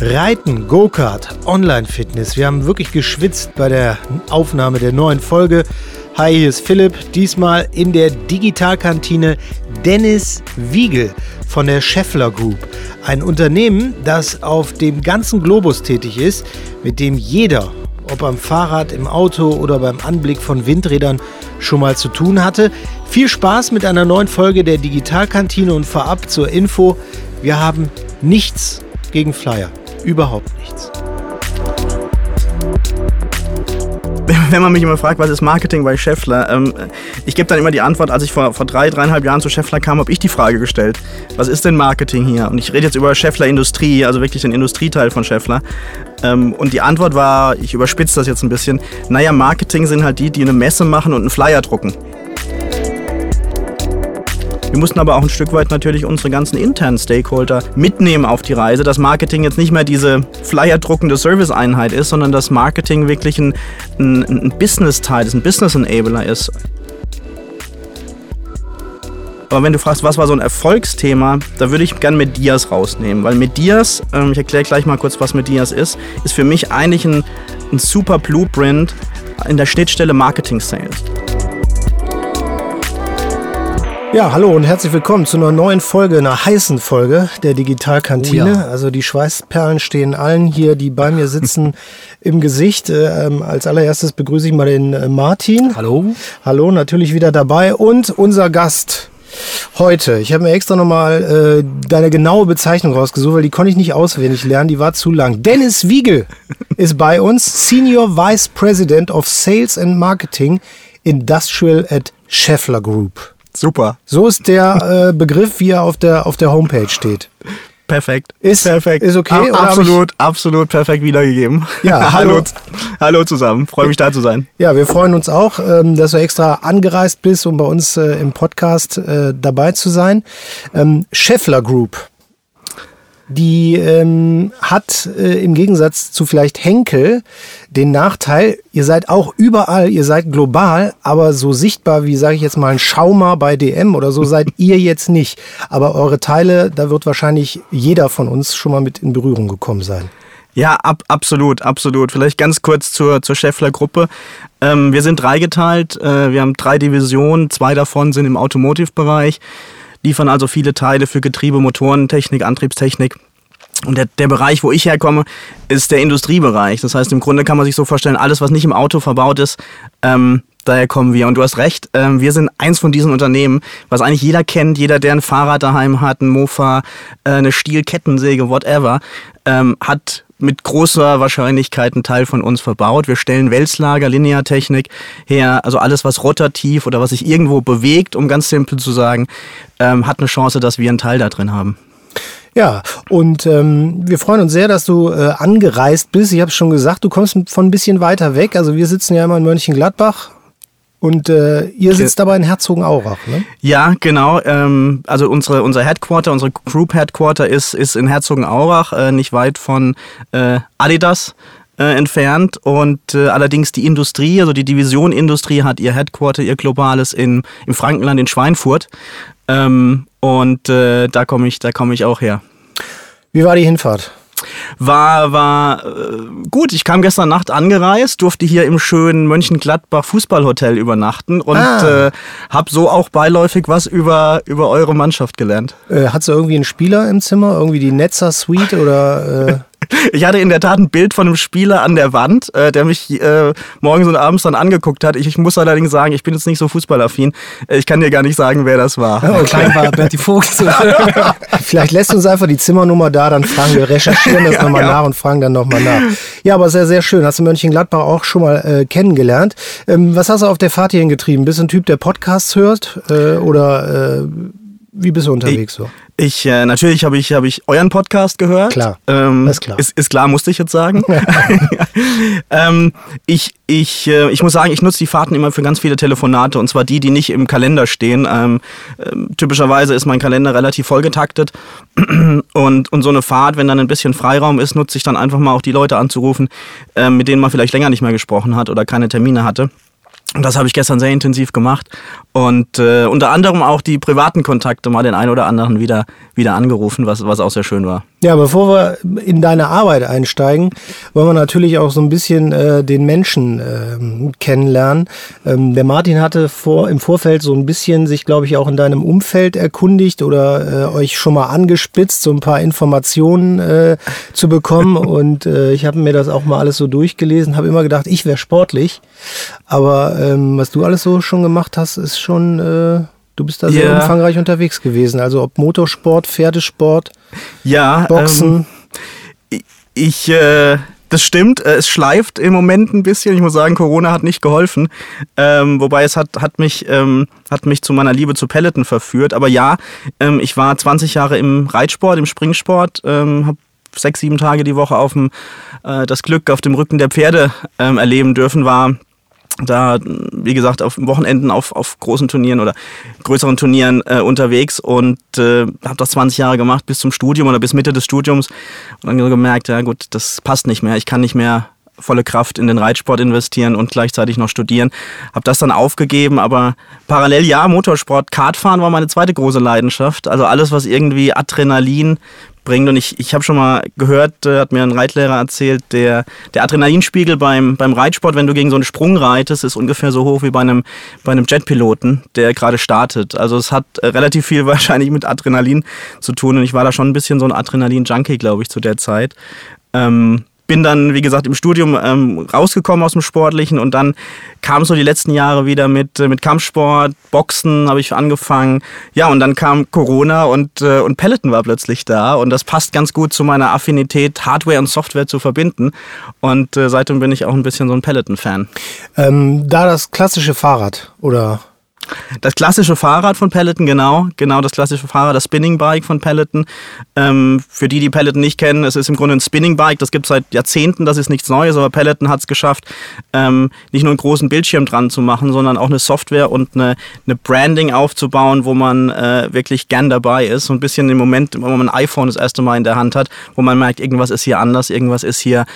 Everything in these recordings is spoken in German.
Reiten, Go-Kart, Online-Fitness. Wir haben wirklich geschwitzt bei der Aufnahme der neuen Folge. Hi, hier ist Philipp. Diesmal in der Digitalkantine Dennis Wiegel von der Scheffler Group. Ein Unternehmen, das auf dem ganzen Globus tätig ist, mit dem jeder, ob am Fahrrad, im Auto oder beim Anblick von Windrädern, schon mal zu tun hatte. Viel Spaß mit einer neuen Folge der Digitalkantine und vorab zur Info. Wir haben nichts gegen Flyer. Überhaupt nichts. Wenn man mich immer fragt, was ist Marketing bei Scheffler, ähm, ich gebe dann immer die Antwort, als ich vor, vor drei, dreieinhalb Jahren zu Scheffler kam, habe ich die Frage gestellt, was ist denn Marketing hier? Und ich rede jetzt über Scheffler Industrie, also wirklich den Industrieteil von Scheffler. Ähm, und die Antwort war, ich überspitze das jetzt ein bisschen, naja, Marketing sind halt die, die eine Messe machen und einen Flyer drucken. Wir mussten aber auch ein Stück weit natürlich unsere ganzen internen Stakeholder mitnehmen auf die Reise, dass Marketing jetzt nicht mehr diese Flyer-druckende Service-Einheit ist, sondern dass Marketing wirklich ein, ein, ein Business-Teil ist, ein Business-Enabler ist. Aber wenn du fragst, was war so ein Erfolgsthema, da würde ich gerne Medias rausnehmen. Weil Medias, ähm, ich erkläre gleich mal kurz, was Medias ist, ist für mich eigentlich ein, ein super Blueprint in der Schnittstelle Marketing-Sales. Ja, hallo und herzlich willkommen zu einer neuen Folge, einer heißen Folge der Digitalkantine. Oh ja. Also die Schweißperlen stehen allen hier, die bei mir sitzen, im Gesicht. Ähm, als allererstes begrüße ich mal den äh, Martin. Hallo. Hallo, natürlich wieder dabei und unser Gast. Heute, ich habe mir extra nochmal äh, deine genaue Bezeichnung rausgesucht, weil die konnte ich nicht auswendig lernen, die war zu lang. Dennis Wiegel ist bei uns, Senior Vice President of Sales and Marketing Industrial at Scheffler Group. Super. So ist der äh, Begriff, wie er auf der, auf der Homepage steht. Perfekt. Ist perfekt. Ist okay. Ab, absolut, absolut perfekt wiedergegeben. Ja, hallo. hallo, hallo zusammen. Freue mich da zu sein. Ja, wir freuen uns auch, ähm, dass du extra angereist bist, um bei uns äh, im Podcast äh, dabei zu sein. Ähm, Scheffler Group die ähm, hat äh, im Gegensatz zu vielleicht Henkel den Nachteil, ihr seid auch überall, ihr seid global, aber so sichtbar wie, sage ich jetzt mal, ein Schaumer bei DM oder so seid ihr jetzt nicht. Aber eure Teile, da wird wahrscheinlich jeder von uns schon mal mit in Berührung gekommen sein. Ja, ab, absolut, absolut. Vielleicht ganz kurz zur, zur Scheffler-Gruppe. Ähm, wir sind dreigeteilt, äh, wir haben drei Divisionen, zwei davon sind im Automotive-Bereich liefern also viele Teile für Getriebe, Motorentechnik, Antriebstechnik. Und der, der Bereich, wo ich herkomme, ist der Industriebereich. Das heißt, im Grunde kann man sich so vorstellen, alles, was nicht im Auto verbaut ist, ähm, daher kommen wir. Und du hast recht, ähm, wir sind eins von diesen Unternehmen, was eigentlich jeder kennt, jeder, der ein Fahrrad daheim hat, ein Mofa, äh, eine Stielkettensäge, whatever, ähm, hat mit großer Wahrscheinlichkeit einen Teil von uns verbaut. Wir stellen Wälzlager, Lineartechnik her, also alles, was rotativ oder was sich irgendwo bewegt, um ganz simpel zu sagen, ähm, hat eine Chance, dass wir einen Teil da drin haben. Ja, und ähm, wir freuen uns sehr, dass du äh, angereist bist. Ich habe schon gesagt, du kommst von ein bisschen weiter weg. Also wir sitzen ja immer in Mönchengladbach und äh, ihr sitzt aber in Herzogenaurach, ne? Ja, genau. Ähm, also unsere, unser Headquarter, unsere Group Headquarter ist, ist in Herzogenaurach, äh, nicht weit von äh, Adidas äh, entfernt. Und äh, allerdings die Industrie, also die Division Industrie hat ihr Headquarter, ihr globales in, im Frankenland in Schweinfurt. Ähm, und äh, da komme ich, da komme ich auch her. Wie war die Hinfahrt? War, war äh, gut. Ich kam gestern Nacht angereist, durfte hier im schönen Mönchengladbach Fußballhotel übernachten und ah. äh, habe so auch beiläufig was über, über eure Mannschaft gelernt. Äh, hat sie irgendwie einen Spieler im Zimmer? Irgendwie die Netzer Suite oder? Ich hatte in der Tat ein Bild von einem Spieler an der Wand, äh, der mich äh, morgens und abends dann angeguckt hat. Ich, ich, muss allerdings sagen, ich bin jetzt nicht so fußballaffin. Ich kann dir gar nicht sagen, wer das war. Ja, okay. Klein war Berti Vogt. Vielleicht lässt uns einfach die Zimmernummer da, dann fragen wir, recherchieren das ja, nochmal ja. nach und fragen dann nochmal nach. Ja, aber sehr, sehr schön. Hast du Mönchengladbach auch schon mal äh, kennengelernt. Ähm, was hast du auf der Fahrt hierhin getrieben? Bist du ein Typ, der Podcasts hört? Äh, oder äh, wie bist du unterwegs so? Ich, äh, natürlich habe ich, hab ich euren Podcast gehört. Klar, ähm, ist klar. Ist, ist, klar, musste ich jetzt sagen. ähm, ich, ich, äh, ich muss sagen, ich nutze die Fahrten immer für ganz viele Telefonate und zwar die, die nicht im Kalender stehen. Ähm, äh, typischerweise ist mein Kalender relativ vollgetaktet und, und so eine Fahrt, wenn dann ein bisschen Freiraum ist, nutze ich dann einfach mal auch die Leute anzurufen, äh, mit denen man vielleicht länger nicht mehr gesprochen hat oder keine Termine hatte. Und das habe ich gestern sehr intensiv gemacht und äh, unter anderem auch die privaten Kontakte mal den einen oder anderen wieder, wieder angerufen, was, was auch sehr schön war. Ja, bevor wir in deine Arbeit einsteigen, wollen wir natürlich auch so ein bisschen äh, den Menschen äh, kennenlernen. Ähm, der Martin hatte vor, im Vorfeld so ein bisschen sich, glaube ich, auch in deinem Umfeld erkundigt oder äh, euch schon mal angespitzt, so ein paar Informationen äh, zu bekommen. Und äh, ich habe mir das auch mal alles so durchgelesen, habe immer gedacht, ich wäre sportlich. Aber ähm, was du alles so schon gemacht hast, ist schon Äh, Du bist da sehr ja. umfangreich unterwegs gewesen. Also ob Motorsport, Pferdesport, ja, Boxen. Ähm, ich, äh, das stimmt. Äh, es schleift im Moment ein bisschen. Ich muss sagen, Corona hat nicht geholfen. Ähm, wobei es hat, hat, mich, ähm, hat mich zu meiner Liebe zu Peloton verführt. Aber ja, ähm, ich war 20 Jahre im Reitsport, im Springsport, ähm, habe sechs, sieben Tage die Woche auf dem, äh, das Glück auf dem Rücken der Pferde ähm, erleben dürfen, war da, wie gesagt, auf Wochenenden auf, auf großen Turnieren oder größeren Turnieren äh, unterwegs und äh, habe das 20 Jahre gemacht bis zum Studium oder bis Mitte des Studiums und dann gemerkt, ja gut, das passt nicht mehr. Ich kann nicht mehr volle Kraft in den Reitsport investieren und gleichzeitig noch studieren. Habe das dann aufgegeben, aber parallel ja, Motorsport, Kartfahren war meine zweite große Leidenschaft. Also alles, was irgendwie Adrenalin bringt. Und ich, ich habe schon mal gehört, äh, hat mir ein Reitlehrer erzählt, der, der Adrenalinspiegel beim, beim Reitsport, wenn du gegen so einen Sprung reitest, ist ungefähr so hoch wie bei einem, bei einem Jetpiloten, der gerade startet. Also es hat äh, relativ viel wahrscheinlich mit Adrenalin zu tun. Und ich war da schon ein bisschen so ein Adrenalin-Junkie, glaube ich, zu der Zeit. Ähm, bin dann, wie gesagt, im Studium ähm, rausgekommen aus dem Sportlichen und dann kam so die letzten Jahre wieder mit, äh, mit Kampfsport, Boxen habe ich angefangen. Ja, und dann kam Corona und, äh, und Peloton war plötzlich da und das passt ganz gut zu meiner Affinität, Hardware und Software zu verbinden. Und äh, seitdem bin ich auch ein bisschen so ein Peloton-Fan. Ähm, da das klassische Fahrrad oder das klassische Fahrrad von Peloton, genau, genau das klassische Fahrrad, das Spinning Bike von Peloton. Ähm, für die, die Peloton nicht kennen, es ist im Grunde ein Spinning Bike, das gibt es seit Jahrzehnten, das ist nichts Neues, aber Peloton hat es geschafft, ähm, nicht nur einen großen Bildschirm dran zu machen, sondern auch eine Software und eine, eine Branding aufzubauen, wo man äh, wirklich gern dabei ist. So ein bisschen im Moment, wo man ein iPhone das erste Mal in der Hand hat, wo man merkt, irgendwas ist hier anders, irgendwas ist hier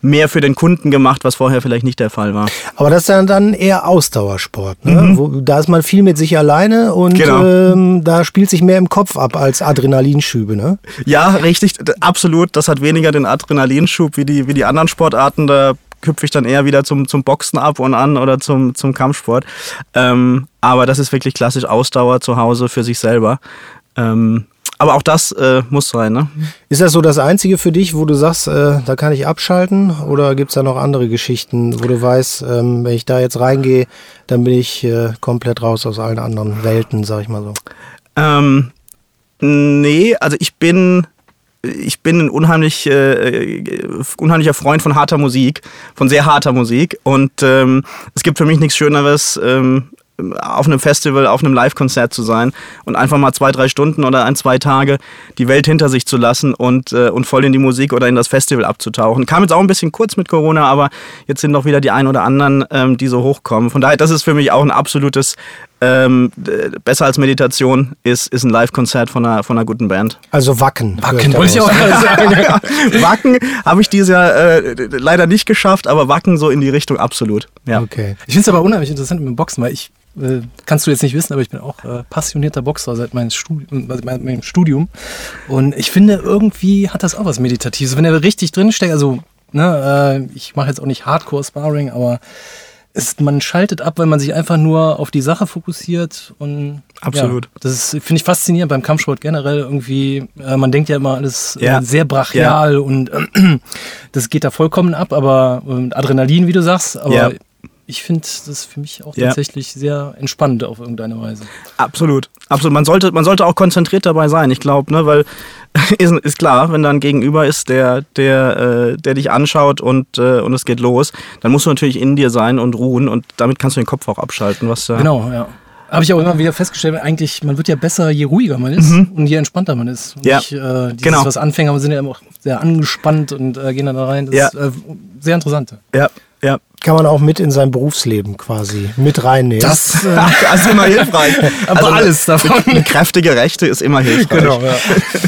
mehr für den Kunden gemacht, was vorher vielleicht nicht der Fall war. Aber das ist dann eher Ausdauersport, ne? Mhm. Wo, da ist man viel mit sich alleine und genau. ähm, da spielt sich mehr im Kopf ab als Adrenalinschübe, ne? Ja, richtig, absolut. Das hat weniger den Adrenalinschub wie die, wie die anderen Sportarten. Da hüpfe ich dann eher wieder zum, zum Boxen ab und an oder zum, zum Kampfsport. Ähm, aber das ist wirklich klassisch Ausdauer zu Hause für sich selber. Ähm, aber auch das äh, muss sein. Ne? Ist das so das Einzige für dich, wo du sagst, äh, da kann ich abschalten? Oder gibt es da noch andere Geschichten, wo du weißt, ähm, wenn ich da jetzt reingehe, dann bin ich äh, komplett raus aus allen anderen Welten, sag ich mal so? Ähm, nee, also ich bin ich bin ein unheimlich, äh, unheimlicher Freund von harter Musik, von sehr harter Musik. Und ähm, es gibt für mich nichts Schöneres, ähm, auf einem Festival, auf einem Live-Konzert zu sein und einfach mal zwei, drei Stunden oder ein, zwei Tage die Welt hinter sich zu lassen und, äh, und voll in die Musik oder in das Festival abzutauchen. Kam jetzt auch ein bisschen kurz mit Corona, aber jetzt sind noch wieder die ein oder anderen, ähm, die so hochkommen. Von daher, das ist für mich auch ein absolutes ähm, besser als Meditation ist, ist ein Live-Konzert von einer, von einer guten Band. Also Wacken. Wacken wollte ich auch sagen. Wacken habe ich dieses Jahr äh, leider nicht geschafft, aber Wacken so in die Richtung absolut. Ja. Okay. Ich finde es aber unheimlich interessant mit dem Boxen, weil ich äh, kannst du jetzt nicht wissen, aber ich bin auch äh, passionierter Boxer seit meinem, Studi meinem Studium. Und ich finde, irgendwie hat das auch was Meditatives. Wenn er richtig drinsteckt, also ne, äh, ich mache jetzt auch nicht Hardcore-Sparring, aber es, man schaltet ab, weil man sich einfach nur auf die Sache fokussiert und absolut. Ja, das finde ich faszinierend beim Kampfsport generell irgendwie. Äh, man denkt ja immer alles äh, ja. äh, sehr brachial ja. und äh, das geht da vollkommen ab, aber Adrenalin, wie du sagst, aber ich finde das für mich auch ja. tatsächlich sehr entspannend auf irgendeine Weise. Absolut, absolut. Man sollte, man sollte auch konzentriert dabei sein, ich glaube, ne, weil ist, ist, klar, wenn da ein Gegenüber ist, der, der, äh, der dich anschaut und, äh, und es geht los, dann musst du natürlich in dir sein und ruhen und damit kannst du den Kopf auch abschalten. Was, äh genau, ja. Habe ich auch immer wieder festgestellt, eigentlich, man wird ja besser, je ruhiger man ist mhm. und je entspannter man ist. Und ja, nicht, äh, dieses, genau. was Anfänger sind ja immer auch sehr angespannt und äh, gehen dann da rein. Das ja. ist äh, sehr interessant. Ja, ja, kann man auch mit in sein Berufsleben quasi mit reinnehmen. Das, äh, ist immer hilfreich. Aber also alles davon. Eine kräftige Rechte ist immer hilfreich. Genau, ja.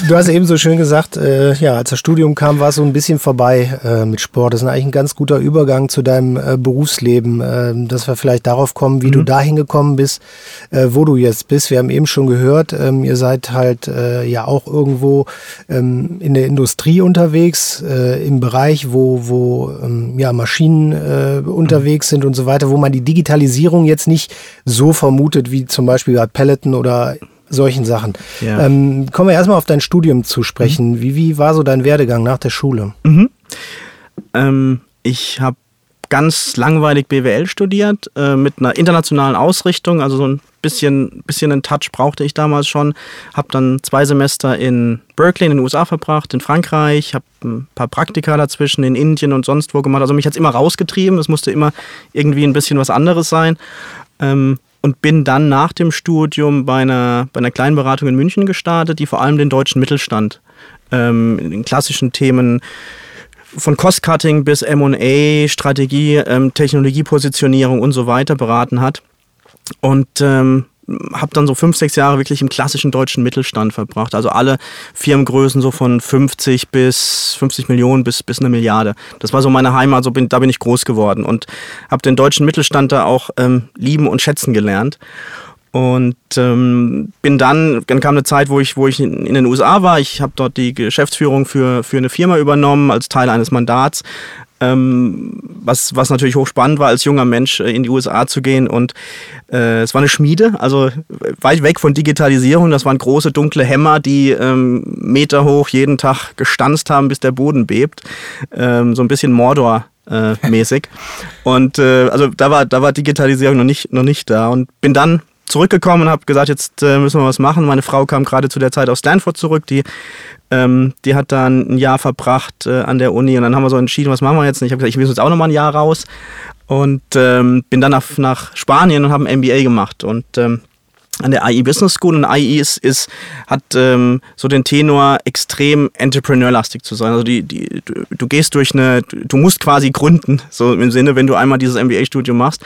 Du hast eben so schön gesagt, äh, ja, als das Studium kam, war es so ein bisschen vorbei äh, mit Sport. Das ist eigentlich ein ganz guter Übergang zu deinem äh, Berufsleben, äh, dass wir vielleicht darauf kommen, wie mhm. du dahin gekommen bist, äh, wo du jetzt bist. Wir haben eben schon gehört, ähm, ihr seid halt äh, ja auch irgendwo ähm, in der Industrie unterwegs, äh, im Bereich, wo, wo ähm, ja, Maschinen äh, unterwegs sind und so weiter, wo man die Digitalisierung jetzt nicht so vermutet wie zum Beispiel bei Peloton oder solchen Sachen. Ja. Ähm, kommen wir erstmal auf dein Studium zu sprechen. Mhm. Wie, wie war so dein Werdegang nach der Schule? Mhm. Ähm, ich habe ganz langweilig BWL studiert, äh, mit einer internationalen Ausrichtung, also so ein bisschen, bisschen einen Touch brauchte ich damals schon. Habe dann zwei Semester in Berkeley in den USA verbracht, in Frankreich, habe ein paar Praktika dazwischen in Indien und sonst wo gemacht. Also mich hat es immer rausgetrieben, es musste immer irgendwie ein bisschen was anderes sein. Ähm, und bin dann nach dem Studium bei einer, bei einer kleinen Beratung in München gestartet, die vor allem den deutschen Mittelstand ähm, in den klassischen Themen von Cost-Cutting bis M&A, Strategie, ähm, Technologiepositionierung und so weiter beraten hat. Und ähm, habe dann so fünf, sechs Jahre wirklich im klassischen deutschen Mittelstand verbracht. Also alle Firmengrößen so von 50 bis 50 Millionen bis, bis eine Milliarde. Das war so meine Heimat, so bin, da bin ich groß geworden und habe den deutschen Mittelstand da auch ähm, lieben und schätzen gelernt. Und ähm, bin dann, dann kam eine Zeit, wo ich, wo ich in, den USA war. Ich habe dort die Geschäftsführung für, für eine Firma übernommen als Teil eines Mandats. Ähm, was, was natürlich hochspannend war, als junger Mensch äh, in die USA zu gehen. Und äh, es war eine Schmiede, also weit weg von Digitalisierung. Das waren große dunkle Hämmer, die ähm, Meter hoch jeden Tag gestanzt haben, bis der Boden bebt. Ähm, so ein bisschen Mordor. Äh, mäßig. Und äh, also da war, da war Digitalisierung noch nicht, noch nicht da. Und bin dann zurückgekommen und habe gesagt, jetzt äh, müssen wir was machen. Meine Frau kam gerade zu der Zeit aus Stanford zurück, die, ähm, die hat dann ein Jahr verbracht äh, an der Uni und dann haben wir so entschieden, was machen wir jetzt? Und ich habe gesagt, ich will jetzt auch noch mal ein Jahr raus und ähm, bin dann nach, nach Spanien und habe ein MBA gemacht und ähm, an der IE Business School und IE ist, ist hat ähm, so den Tenor extrem entrepreneurlastig zu sein. Also die, die, du, du, gehst durch eine, du musst quasi gründen, so im Sinne, wenn du einmal dieses MBA-Studium machst.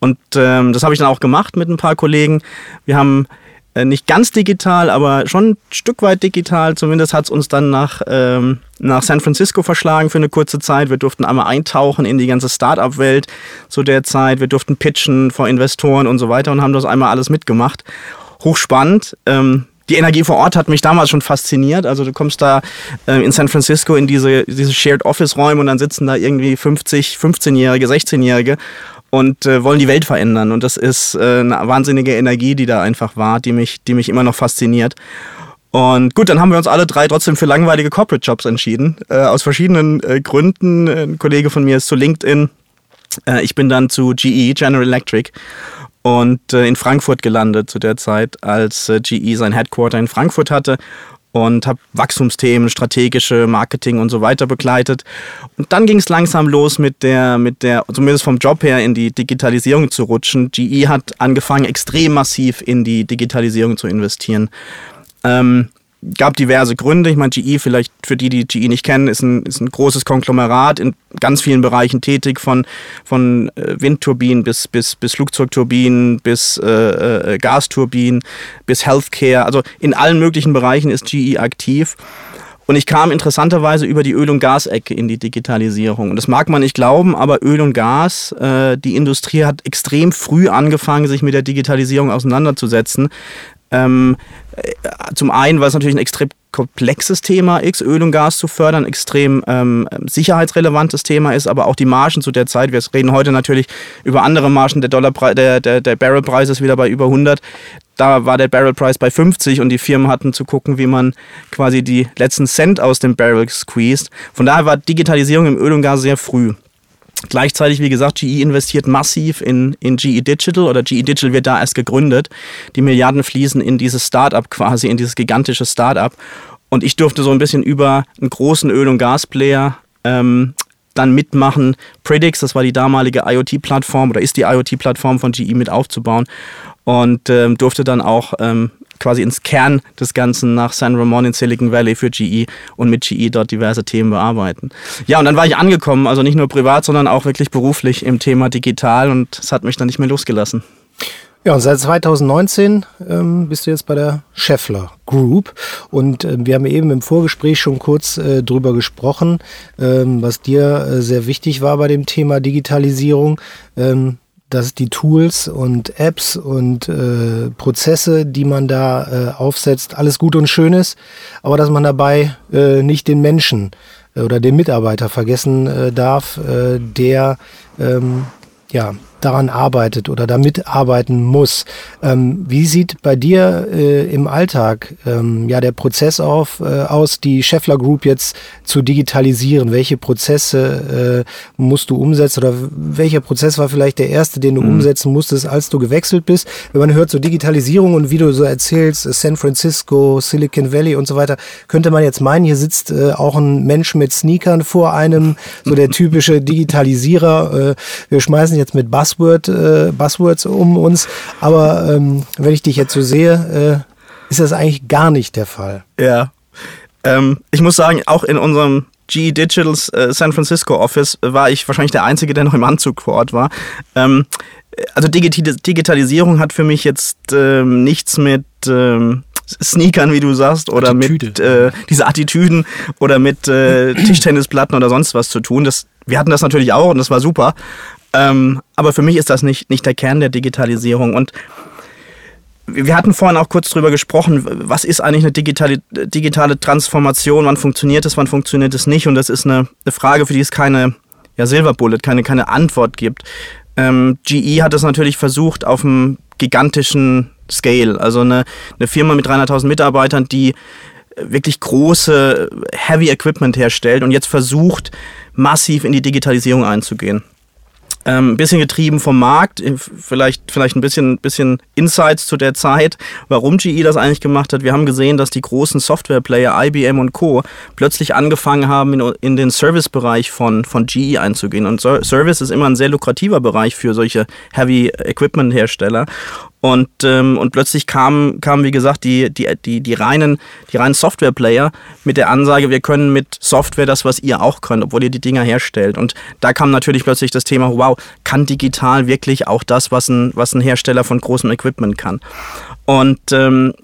Und ähm, das habe ich dann auch gemacht mit ein paar Kollegen. Wir haben nicht ganz digital, aber schon ein Stück weit digital. Zumindest hat es uns dann nach, ähm, nach San Francisco verschlagen für eine kurze Zeit. Wir durften einmal eintauchen in die ganze Startup-Welt zu der Zeit. Wir durften pitchen vor Investoren und so weiter und haben das einmal alles mitgemacht. Hochspannend. Ähm, die Energie vor Ort hat mich damals schon fasziniert. Also du kommst da äh, in San Francisco in diese, diese Shared Office Räume und dann sitzen da irgendwie 50, 15-Jährige, 16-Jährige und äh, wollen die Welt verändern. Und das ist äh, eine wahnsinnige Energie, die da einfach war, die mich, die mich immer noch fasziniert. Und gut, dann haben wir uns alle drei trotzdem für langweilige Corporate Jobs entschieden. Äh, aus verschiedenen äh, Gründen. Ein Kollege von mir ist zu LinkedIn. Äh, ich bin dann zu GE, General Electric, und äh, in Frankfurt gelandet zu der Zeit, als äh, GE sein Headquarter in Frankfurt hatte und habe Wachstumsthemen, strategische Marketing und so weiter begleitet. Und dann ging es langsam los mit der, mit der, zumindest vom Job her, in die Digitalisierung zu rutschen. GE hat angefangen, extrem massiv in die Digitalisierung zu investieren. Ähm, gab diverse Gründe. Ich meine, GE, vielleicht für die, die GE nicht kennen, ist ein, ist ein großes Konglomerat in ganz vielen Bereichen tätig, von, von äh, Windturbinen bis, bis, bis Flugzeugturbinen, bis äh, äh, Gasturbinen, bis Healthcare. Also in allen möglichen Bereichen ist GE aktiv. Und ich kam interessanterweise über die Öl- und Gasecke in die Digitalisierung. Und das mag man nicht glauben, aber Öl und Gas, äh, die Industrie hat extrem früh angefangen, sich mit der Digitalisierung auseinanderzusetzen. Ähm, äh, zum einen, weil es natürlich ein extrem komplexes Thema ist, Öl und Gas zu fördern, extrem ähm, sicherheitsrelevantes Thema ist, aber auch die Margen zu der Zeit. Wir reden heute natürlich über andere Margen. Der, Dollar, der, der, der Barrelpreis ist wieder bei über 100. Da war der Barrelpreis bei 50 und die Firmen hatten zu gucken, wie man quasi die letzten Cent aus dem Barrel squeezed. Von daher war Digitalisierung im Öl und Gas sehr früh. Gleichzeitig, wie gesagt, GE investiert massiv in, in GE Digital oder GE Digital wird da erst gegründet. Die Milliarden fließen in dieses Startup quasi, in dieses gigantische Startup. Und ich durfte so ein bisschen über einen großen Öl- und Gasplayer ähm, dann mitmachen, Predix, das war die damalige IoT-Plattform oder ist die IoT-Plattform von GE mit aufzubauen und ähm, durfte dann auch ähm, quasi ins Kern des Ganzen nach San Ramon in Silicon Valley für GE und mit GE dort diverse Themen bearbeiten. Ja, und dann war ich angekommen, also nicht nur privat, sondern auch wirklich beruflich im Thema digital und es hat mich dann nicht mehr losgelassen. Ja, und seit 2019 ähm, bist du jetzt bei der Scheffler Group. Und äh, wir haben eben im Vorgespräch schon kurz äh, drüber gesprochen, ähm, was dir äh, sehr wichtig war bei dem Thema Digitalisierung. Ähm, dass die Tools und Apps und äh, Prozesse, die man da äh, aufsetzt, alles gut und schön ist, aber dass man dabei äh, nicht den Menschen äh, oder den Mitarbeiter vergessen äh, darf, äh, der ähm, ja daran arbeitet oder damit arbeiten muss. Ähm, wie sieht bei dir äh, im Alltag ähm, ja der Prozess auf, äh, aus, die Scheffler Group jetzt zu digitalisieren? Welche Prozesse äh, musst du umsetzen oder welcher Prozess war vielleicht der erste, den du mhm. umsetzen musstest, als du gewechselt bist? Wenn man hört so Digitalisierung und wie du so erzählst, San Francisco, Silicon Valley und so weiter, könnte man jetzt meinen, hier sitzt äh, auch ein Mensch mit Sneakern vor einem, so der typische Digitalisierer. Äh, wir schmeißen jetzt mit Bass Buzzword, äh, Buzzwords um uns. Aber ähm, wenn ich dich jetzt so sehe, äh, ist das eigentlich gar nicht der Fall. Ja. Ähm, ich muss sagen, auch in unserem GE Digitals äh, San Francisco Office war ich wahrscheinlich der Einzige, der noch im Anzug vor Ort war. Ähm, also Digitalisierung hat für mich jetzt ähm, nichts mit ähm, Sneakern, wie du sagst, oder Attitüde. mit äh, diese Attitüden oder mit äh, Tischtennisplatten oder sonst was zu tun. Das, wir hatten das natürlich auch und das war super. Ähm, aber für mich ist das nicht, nicht der Kern der Digitalisierung. Und wir hatten vorhin auch kurz drüber gesprochen, was ist eigentlich eine digitale, digitale Transformation, wann funktioniert es, wann funktioniert es nicht. Und das ist eine, eine Frage, für die es keine ja, Silver Bullet, keine, keine Antwort gibt. Ähm, GE hat es natürlich versucht auf einem gigantischen Scale, also eine, eine Firma mit 300.000 Mitarbeitern, die wirklich große Heavy Equipment herstellt und jetzt versucht, massiv in die Digitalisierung einzugehen. Ein ähm, bisschen getrieben vom Markt, äh, vielleicht, vielleicht ein bisschen, bisschen Insights zu der Zeit, warum GE das eigentlich gemacht hat. Wir haben gesehen, dass die großen Software-Player, IBM und Co., plötzlich angefangen haben, in, in den Service-Bereich von, von GE einzugehen. Und Service ist immer ein sehr lukrativer Bereich für solche Heavy-Equipment-Hersteller. Und, ähm, und plötzlich kamen, kamen, wie gesagt, die, die, die, die reinen, die reinen Software-Player mit der Ansage, wir können mit Software das, was ihr auch könnt, obwohl ihr die Dinger herstellt. Und da kam natürlich plötzlich das Thema, wow, kann digital wirklich auch das, was ein, was ein Hersteller von großem Equipment kann? Und ähm,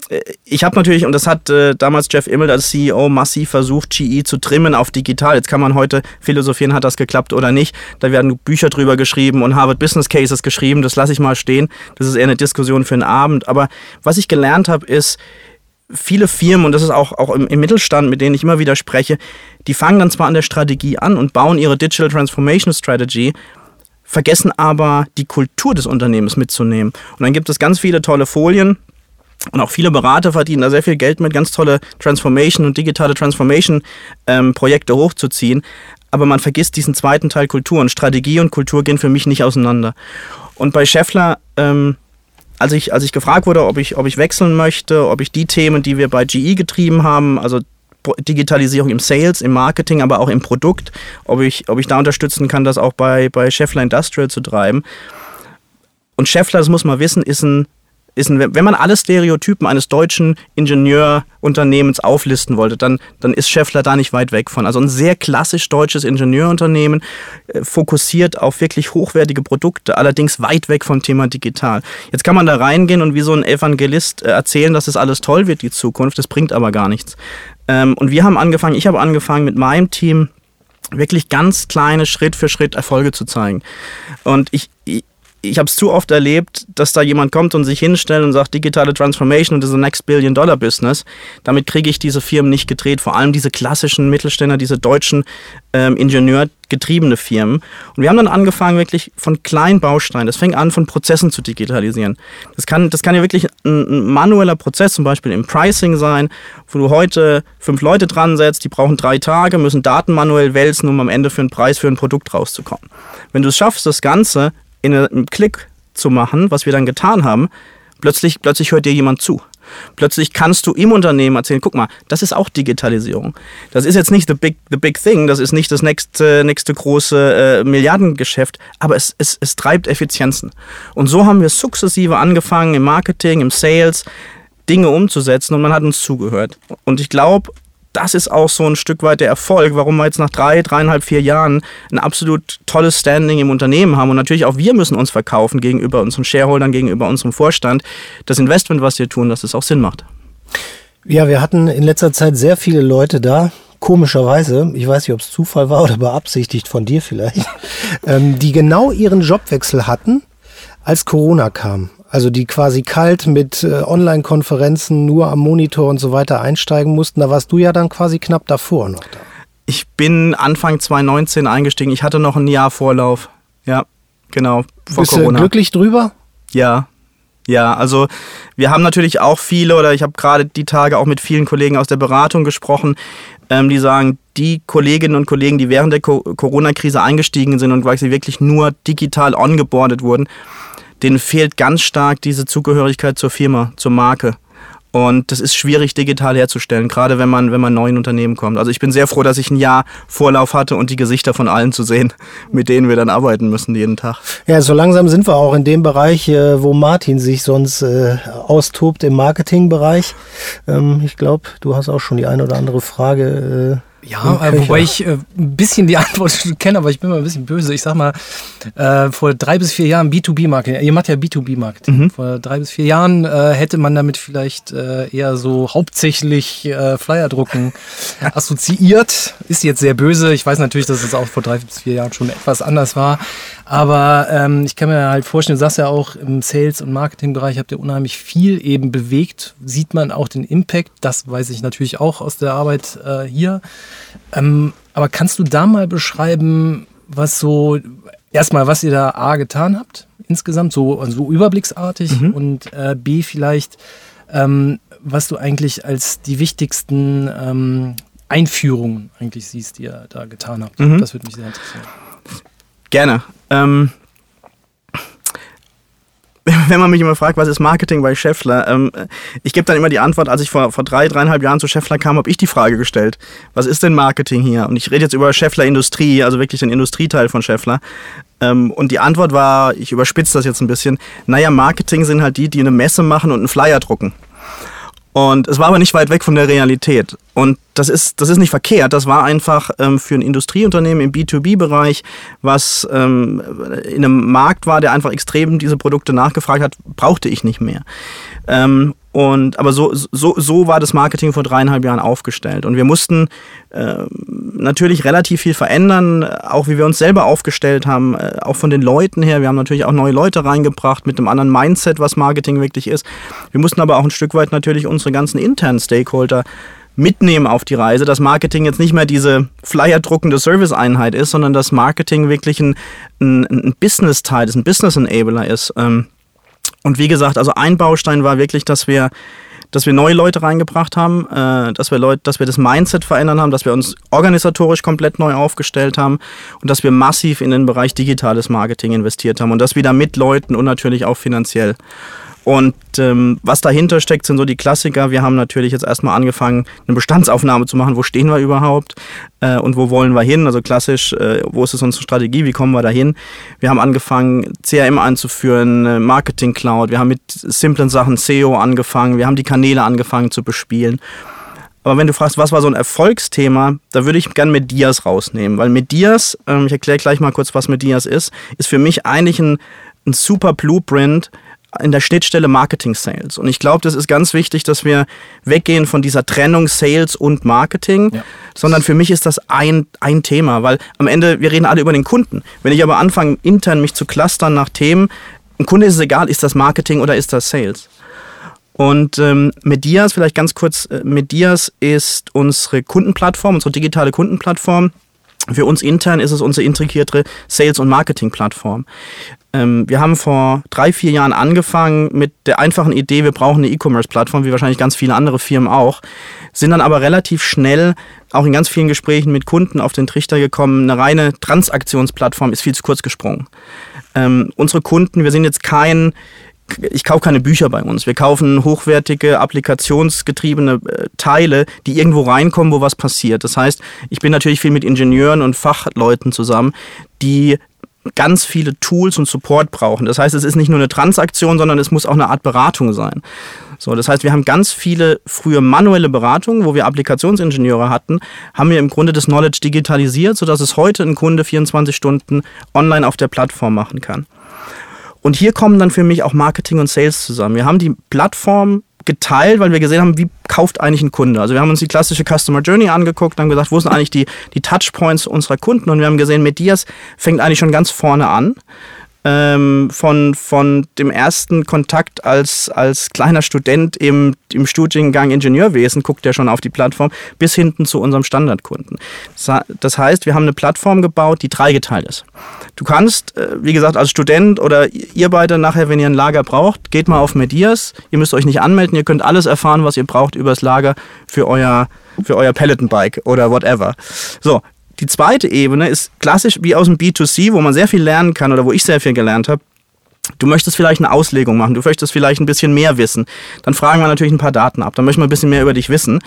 ich habe natürlich, und das hat äh, damals Jeff Immel als CEO massiv versucht, GE zu trimmen auf digital. Jetzt kann man heute philosophieren, hat das geklappt oder nicht. Da werden Bücher drüber geschrieben und Harvard Business Cases geschrieben. Das lasse ich mal stehen. Das ist eher eine Diskussion für einen Abend. Aber was ich gelernt habe, ist, viele Firmen, und das ist auch, auch im, im, Mittelstand, mit denen ich immer wieder spreche, die fangen dann zwar an der Strategie an und bauen ihre Digital Transformation Strategy, vergessen aber die Kultur des Unternehmens mitzunehmen. Und dann gibt es ganz viele tolle Folien, und auch viele Berater verdienen da sehr viel Geld mit, ganz tolle Transformation und digitale Transformation-Projekte ähm, hochzuziehen. Aber man vergisst diesen zweiten Teil Kultur. Und Strategie und Kultur gehen für mich nicht auseinander. Und bei Scheffler, ähm, als, ich, als ich gefragt wurde, ob ich, ob ich wechseln möchte, ob ich die Themen, die wir bei GE getrieben haben, also Digitalisierung im Sales, im Marketing, aber auch im Produkt, ob ich, ob ich da unterstützen kann, das auch bei, bei Scheffler Industrial zu treiben. Und Scheffler, das muss man wissen, ist ein ist, ein, wenn man alle Stereotypen eines deutschen Ingenieurunternehmens auflisten wollte, dann, dann ist Scheffler da nicht weit weg von. Also ein sehr klassisch deutsches Ingenieurunternehmen, äh, fokussiert auf wirklich hochwertige Produkte, allerdings weit weg vom Thema digital. Jetzt kann man da reingehen und wie so ein Evangelist äh, erzählen, dass es alles toll wird, die Zukunft. Das bringt aber gar nichts. Ähm, und wir haben angefangen, ich habe angefangen mit meinem Team, wirklich ganz kleine Schritt für Schritt Erfolge zu zeigen. Und ich, ich habe es zu oft erlebt, dass da jemand kommt und sich hinstellt und sagt, digitale Transformation und das ist ein Next Billion Dollar Business. Damit kriege ich diese Firmen nicht gedreht, vor allem diese klassischen Mittelständler, diese deutschen ähm, Ingenieurgetriebene Firmen. Und wir haben dann angefangen, wirklich von kleinen Bausteinen, das fängt an, von Prozessen zu digitalisieren. Das kann, das kann ja wirklich ein, ein manueller Prozess, zum Beispiel im Pricing sein, wo du heute fünf Leute dran setzt, die brauchen drei Tage, müssen Daten manuell wälzen, um am Ende für einen Preis für ein Produkt rauszukommen. Wenn du es schaffst, das Ganze in einem Klick zu machen, was wir dann getan haben, plötzlich, plötzlich hört dir jemand zu. Plötzlich kannst du im Unternehmen erzählen, guck mal, das ist auch Digitalisierung. Das ist jetzt nicht the big, the big thing, das ist nicht das nächste, nächste große äh, Milliardengeschäft, aber es, es, es treibt Effizienzen. Und so haben wir sukzessive angefangen im Marketing, im Sales, Dinge umzusetzen und man hat uns zugehört. Und ich glaube, das ist auch so ein Stück weit der Erfolg, warum wir jetzt nach drei, dreieinhalb, vier Jahren ein absolut tolles Standing im Unternehmen haben. Und natürlich auch wir müssen uns verkaufen gegenüber unseren Shareholdern, gegenüber unserem Vorstand. Das Investment, was wir tun, dass es auch Sinn macht. Ja, wir hatten in letzter Zeit sehr viele Leute da, komischerweise, ich weiß nicht, ob es Zufall war oder beabsichtigt von dir vielleicht, ähm, die genau ihren Jobwechsel hatten, als Corona kam. Also die quasi kalt mit äh, Online-Konferenzen nur am Monitor und so weiter einsteigen mussten. Da warst du ja dann quasi knapp davor noch da. Ich bin Anfang 2019 eingestiegen. Ich hatte noch ein Jahr Vorlauf. Ja, genau. Vor Bist Corona. du glücklich drüber? Ja, ja, also wir haben natürlich auch viele, oder ich habe gerade die Tage auch mit vielen Kollegen aus der Beratung gesprochen, ähm, die sagen, die Kolleginnen und Kollegen, die während der Corona-Krise eingestiegen sind und quasi wirklich nur digital ongeboardet wurden, denen fehlt ganz stark diese Zugehörigkeit zur Firma, zur Marke. Und das ist schwierig digital herzustellen, gerade wenn man, wenn man neu in Unternehmen kommt. Also ich bin sehr froh, dass ich ein Jahr Vorlauf hatte und die Gesichter von allen zu sehen, mit denen wir dann arbeiten müssen jeden Tag. Ja, so langsam sind wir auch in dem Bereich, äh, wo Martin sich sonst äh, austobt im Marketingbereich. Ähm, ich glaube, du hast auch schon die eine oder andere Frage. Ja, äh, wobei ich äh, ein bisschen die Antwort schon kenne, aber ich bin mal ein bisschen böse. Ich sag mal, äh, vor drei bis vier Jahren B2B-Marketing, ihr macht ja B2B-Marketing. Mhm. Vor drei bis vier Jahren äh, hätte man damit vielleicht äh, eher so hauptsächlich Flyer drucken assoziiert. Ist jetzt sehr böse. Ich weiß natürlich, dass es auch vor drei bis vier Jahren schon etwas anders war. Aber ähm, ich kann mir halt vorstellen, du sagst ja auch im Sales- und Marketingbereich habt ihr unheimlich viel eben bewegt. Sieht man auch den Impact. Das weiß ich natürlich auch aus der Arbeit äh, hier. Ähm, aber kannst du da mal beschreiben, was so, erstmal, was ihr da A getan habt, insgesamt, so, so überblicksartig mhm. und äh, B vielleicht, ähm, was du eigentlich als die wichtigsten ähm, Einführungen eigentlich siehst, die ihr da getan habt. Mhm. Das würde mich sehr interessieren. Gerne. Ähm, wenn man mich immer fragt, was ist Marketing bei Scheffler, ähm, ich gebe dann immer die Antwort, als ich vor, vor drei, dreieinhalb Jahren zu Scheffler kam, habe ich die Frage gestellt, was ist denn Marketing hier? Und ich rede jetzt über Scheffler Industrie, also wirklich den Industrieteil von Scheffler. Ähm, und die Antwort war, ich überspitze das jetzt ein bisschen, naja, Marketing sind halt die, die eine Messe machen und einen Flyer drucken. Und es war aber nicht weit weg von der Realität. Und das ist, das ist nicht verkehrt. Das war einfach ähm, für ein Industrieunternehmen im B2B-Bereich, was ähm, in einem Markt war, der einfach extrem diese Produkte nachgefragt hat, brauchte ich nicht mehr. Ähm, und, aber so, so, so war das Marketing vor dreieinhalb Jahren aufgestellt. Und wir mussten äh, natürlich relativ viel verändern, auch wie wir uns selber aufgestellt haben, äh, auch von den Leuten her. Wir haben natürlich auch neue Leute reingebracht mit einem anderen Mindset, was Marketing wirklich ist. Wir mussten aber auch ein Stück weit natürlich unsere ganzen internen Stakeholder mitnehmen auf die Reise, dass Marketing jetzt nicht mehr diese Flyer-druckende Service-Einheit ist, sondern dass Marketing wirklich ein, ein, ein Business-Teil ist, ein Business-Enabler ist. Ähm, und wie gesagt, also ein Baustein war wirklich, dass wir, dass wir neue Leute reingebracht haben, äh, dass, wir Leute, dass wir das Mindset verändern haben, dass wir uns organisatorisch komplett neu aufgestellt haben und dass wir massiv in den Bereich digitales Marketing investiert haben und das wieder mit Leuten und natürlich auch finanziell. Und ähm, was dahinter steckt, sind so die Klassiker. Wir haben natürlich jetzt erstmal angefangen, eine Bestandsaufnahme zu machen. Wo stehen wir überhaupt äh, und wo wollen wir hin? Also klassisch, äh, wo ist es unsere Strategie? Wie kommen wir dahin? Wir haben angefangen, CRM einzuführen, äh, Marketing Cloud. Wir haben mit simplen Sachen SEO angefangen. Wir haben die Kanäle angefangen zu bespielen. Aber wenn du fragst, was war so ein Erfolgsthema, da würde ich gerne Medias rausnehmen. Weil Medias, ähm, ich erkläre gleich mal kurz, was Medias ist, ist für mich eigentlich ein, ein super Blueprint in der Schnittstelle Marketing Sales. Und ich glaube, das ist ganz wichtig, dass wir weggehen von dieser Trennung Sales und Marketing, ja. sondern für mich ist das ein, ein Thema, weil am Ende, wir reden alle über den Kunden. Wenn ich aber anfange, intern mich zu clustern nach Themen, ein Kunde ist es egal, ist das Marketing oder ist das Sales? Und ähm, Medias, vielleicht ganz kurz, äh, Medias ist unsere Kundenplattform, unsere digitale Kundenplattform. Für uns intern ist es unsere integrierte Sales- und Marketing-Plattform. Ähm, wir haben vor drei, vier Jahren angefangen mit der einfachen Idee, wir brauchen eine E-Commerce-Plattform, wie wahrscheinlich ganz viele andere Firmen auch, sind dann aber relativ schnell auch in ganz vielen Gesprächen mit Kunden auf den Trichter gekommen, eine reine Transaktionsplattform ist viel zu kurz gesprungen. Ähm, unsere Kunden, wir sind jetzt kein ich kaufe keine Bücher bei uns. Wir kaufen hochwertige, applikationsgetriebene äh, Teile, die irgendwo reinkommen, wo was passiert. Das heißt, ich bin natürlich viel mit Ingenieuren und Fachleuten zusammen, die ganz viele Tools und Support brauchen. Das heißt, es ist nicht nur eine Transaktion, sondern es muss auch eine Art Beratung sein. So, das heißt, wir haben ganz viele frühe manuelle Beratungen, wo wir Applikationsingenieure hatten, haben wir im Grunde das Knowledge digitalisiert, sodass es heute ein Kunde 24 Stunden online auf der Plattform machen kann. Und hier kommen dann für mich auch Marketing und Sales zusammen. Wir haben die Plattform geteilt, weil wir gesehen haben, wie kauft eigentlich ein Kunde. Also wir haben uns die klassische Customer Journey angeguckt, haben gesagt, wo sind eigentlich die, die Touchpoints unserer Kunden und wir haben gesehen, Medias fängt eigentlich schon ganz vorne an ähm, von, von dem ersten Kontakt als, als kleiner Student im, im Studiengang Ingenieurwesen, guckt er schon auf die Plattform, bis hinten zu unserem Standardkunden. Das heißt, wir haben eine Plattform gebaut, die dreigeteilt ist. Du kannst, äh, wie gesagt, als Student oder ihr beide nachher, wenn ihr ein Lager braucht, geht mal auf Medias. Ihr müsst euch nicht anmelden, ihr könnt alles erfahren, was ihr braucht über das Lager für euer für euer Peloton-Bike oder whatever. So, die zweite Ebene ist klassisch wie aus dem B2C, wo man sehr viel lernen kann oder wo ich sehr viel gelernt habe. Du möchtest vielleicht eine Auslegung machen, du möchtest vielleicht ein bisschen mehr wissen. Dann fragen wir natürlich ein paar Daten ab, dann möchten wir ein bisschen mehr über dich wissen.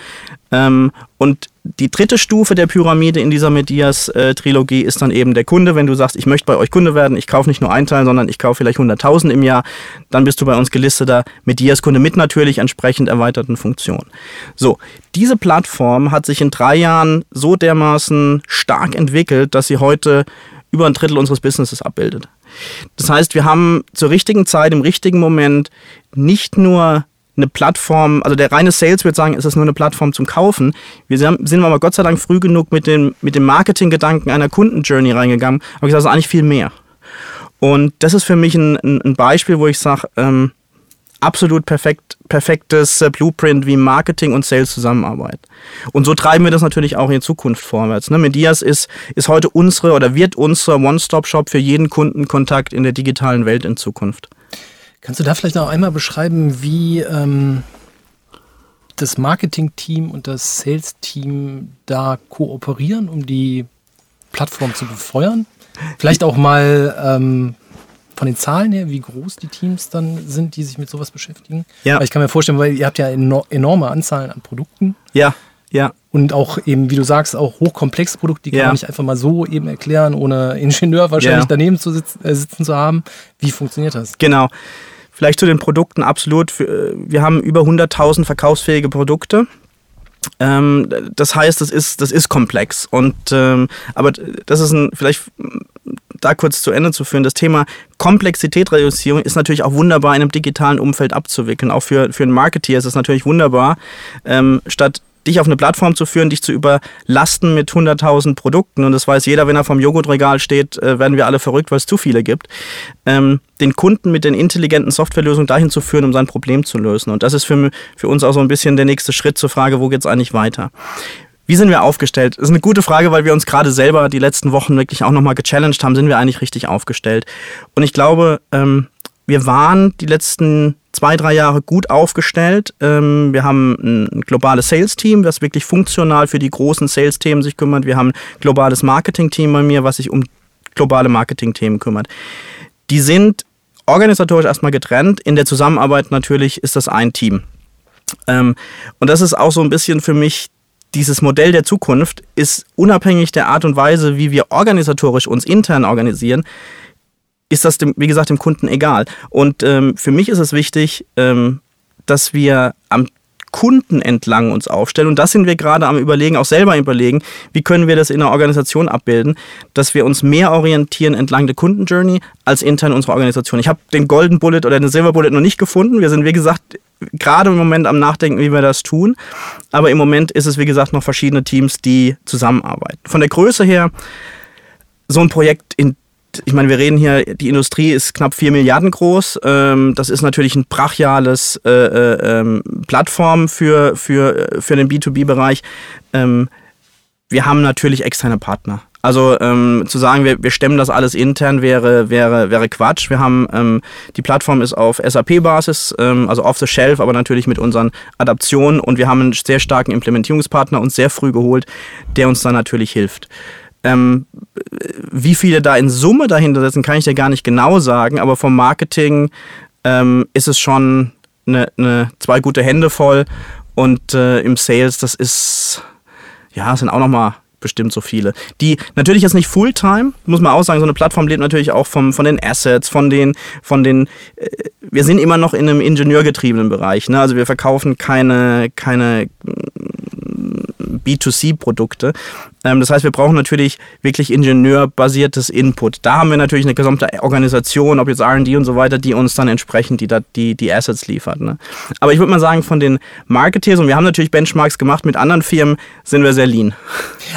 Ähm, und die dritte Stufe der Pyramide in dieser Medias-Trilogie ist dann eben der Kunde. Wenn du sagst, ich möchte bei euch Kunde werden, ich kaufe nicht nur ein Teil, sondern ich kaufe vielleicht 100.000 im Jahr, dann bist du bei uns gelisteter Medias-Kunde mit natürlich entsprechend erweiterten Funktionen. So, diese Plattform hat sich in drei Jahren so dermaßen stark entwickelt, dass sie heute über ein Drittel unseres Businesses abbildet. Das heißt, wir haben zur richtigen Zeit, im richtigen Moment nicht nur eine Plattform, also der reine Sales wird sagen, es ist nur eine Plattform zum Kaufen. Wir sind aber Gott sei Dank früh genug mit dem, mit dem Marketing-Gedanken einer Kundenjourney reingegangen, aber ich sage, es eigentlich viel mehr. Und das ist für mich ein, ein Beispiel, wo ich sage, ähm, absolut perfekt, perfektes äh, Blueprint, wie Marketing und Sales zusammenarbeiten. Und so treiben wir das natürlich auch in Zukunft vorwärts. Ne? Medias ist, ist heute unsere oder wird unser One-Stop-Shop für jeden Kundenkontakt in der digitalen Welt in Zukunft. Kannst du da vielleicht noch einmal beschreiben, wie ähm, das Marketing-Team und das Sales-Team da kooperieren, um die Plattform zu befeuern? Vielleicht auch mal ähm, von den Zahlen her, wie groß die Teams dann sind, die sich mit sowas beschäftigen? Ja. Weil ich kann mir vorstellen, weil ihr habt ja enorme Anzahlen an Produkten. Ja, ja. Und auch eben, wie du sagst, auch hochkomplexe Produkte, die kann ja. man nicht einfach mal so eben erklären, ohne Ingenieur wahrscheinlich ja. daneben zu sitzen, äh, sitzen zu haben. Wie funktioniert das? Genau. Vielleicht zu den Produkten absolut. Wir haben über 100.000 verkaufsfähige Produkte. Ähm, das heißt, das ist, das ist komplex. Und, ähm, aber das ist ein, vielleicht da kurz zu Ende zu führen, das Thema Komplexitätreduzierung ist natürlich auch wunderbar in einem digitalen Umfeld abzuwickeln. Auch für, für einen Marketeer ist es natürlich wunderbar, ähm, statt dich auf eine Plattform zu führen, dich zu überlasten mit 100.000 Produkten. Und das weiß jeder, wenn er vom Joghurtregal steht, äh, werden wir alle verrückt, weil es zu viele gibt. Ähm, den Kunden mit den intelligenten Softwarelösungen dahin zu führen, um sein Problem zu lösen. Und das ist für, für uns auch so ein bisschen der nächste Schritt zur Frage, wo geht es eigentlich weiter? Wie sind wir aufgestellt? Das ist eine gute Frage, weil wir uns gerade selber die letzten Wochen wirklich auch nochmal gechallenged haben. Sind wir eigentlich richtig aufgestellt? Und ich glaube, ähm, wir waren die letzten zwei, drei Jahre gut aufgestellt. Ähm, wir haben ein globales Sales-Team, das wirklich funktional für die großen Sales-Themen sich kümmert. Wir haben ein globales Marketing-Team bei mir, was sich um globale Marketing-Themen kümmert. Die sind organisatorisch erstmal getrennt. In der Zusammenarbeit natürlich ist das ein Team. Ähm, und das ist auch so ein bisschen für mich dieses Modell der Zukunft ist unabhängig der Art und Weise, wie wir organisatorisch uns intern organisieren, ist das, dem, wie gesagt, dem Kunden egal. Und ähm, für mich ist es wichtig, ähm, dass wir am Kunden entlang uns aufstellen. Und das sind wir gerade am Überlegen, auch selber überlegen, wie können wir das in der Organisation abbilden, dass wir uns mehr orientieren entlang der Kundenjourney als intern unserer Organisation. Ich habe den Golden Bullet oder den Silver Bullet noch nicht gefunden. Wir sind, wie gesagt, gerade im Moment am Nachdenken, wie wir das tun. Aber im Moment ist es, wie gesagt, noch verschiedene Teams, die zusammenarbeiten. Von der Größe her, so ein Projekt in ich meine, wir reden hier, die Industrie ist knapp 4 Milliarden groß. Ähm, das ist natürlich ein brachiales äh, äh, ähm, Plattform für, für, äh, für den B2B-Bereich. Ähm, wir haben natürlich externe Partner. Also ähm, zu sagen, wir, wir stemmen das alles intern wäre, wäre, wäre Quatsch. Wir haben, ähm, die Plattform ist auf SAP-Basis, ähm, also off the shelf, aber natürlich mit unseren Adaptionen und wir haben einen sehr starken Implementierungspartner uns sehr früh geholt, der uns da natürlich hilft. Ähm, wie viele da in Summe dahinter sitzen, kann ich dir gar nicht genau sagen, aber vom Marketing ähm, ist es schon eine, eine, zwei gute Hände voll und äh, im Sales, das ist, ja, sind auch nochmal bestimmt so viele. Die natürlich jetzt nicht Fulltime, muss man auch sagen, so eine Plattform lebt natürlich auch vom, von den Assets, von den, von den, äh, wir sind immer noch in einem ingenieurgetriebenen Bereich. Ne? Also wir verkaufen keine, keine B2C-Produkte. Ähm, das heißt, wir brauchen natürlich wirklich ingenieurbasiertes Input. Da haben wir natürlich eine gesamte Organisation, ob jetzt RD und so weiter, die uns dann entsprechend die, die, die Assets liefert. Ne? Aber ich würde mal sagen, von den Marketeers, und wir haben natürlich Benchmarks gemacht mit anderen Firmen, sind wir sehr lean.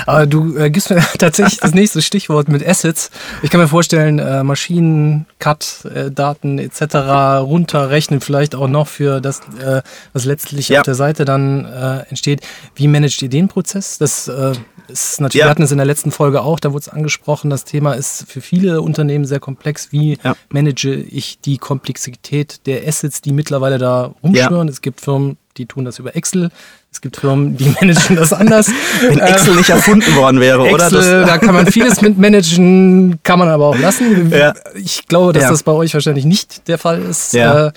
Aber du äh, gibst mir tatsächlich das nächste Stichwort mit Assets. Ich kann mir vorstellen, äh, Maschinen, Cut, äh, Daten etc. runterrechnen, vielleicht auch noch für das, äh, was letztlich ja. auf der Seite dann äh, entsteht. Wie managt ihr den Prozess? Das äh, ist natürlich, ja. wir hatten es in der letzten Folge auch, da wurde es angesprochen, das Thema ist für viele Unternehmen sehr komplex. Wie ja. manage ich die Komplexität der Assets, die mittlerweile da rumschwören? Ja. Es gibt Firmen, die tun das über Excel. Es gibt Firmen, die managen das anders. Wenn Excel nicht erfunden worden wäre, Excel, oder? Das da kann man vieles mit managen, kann man aber auch lassen. Ja. Ich glaube, dass das bei euch wahrscheinlich nicht der Fall ist. Ja. Äh,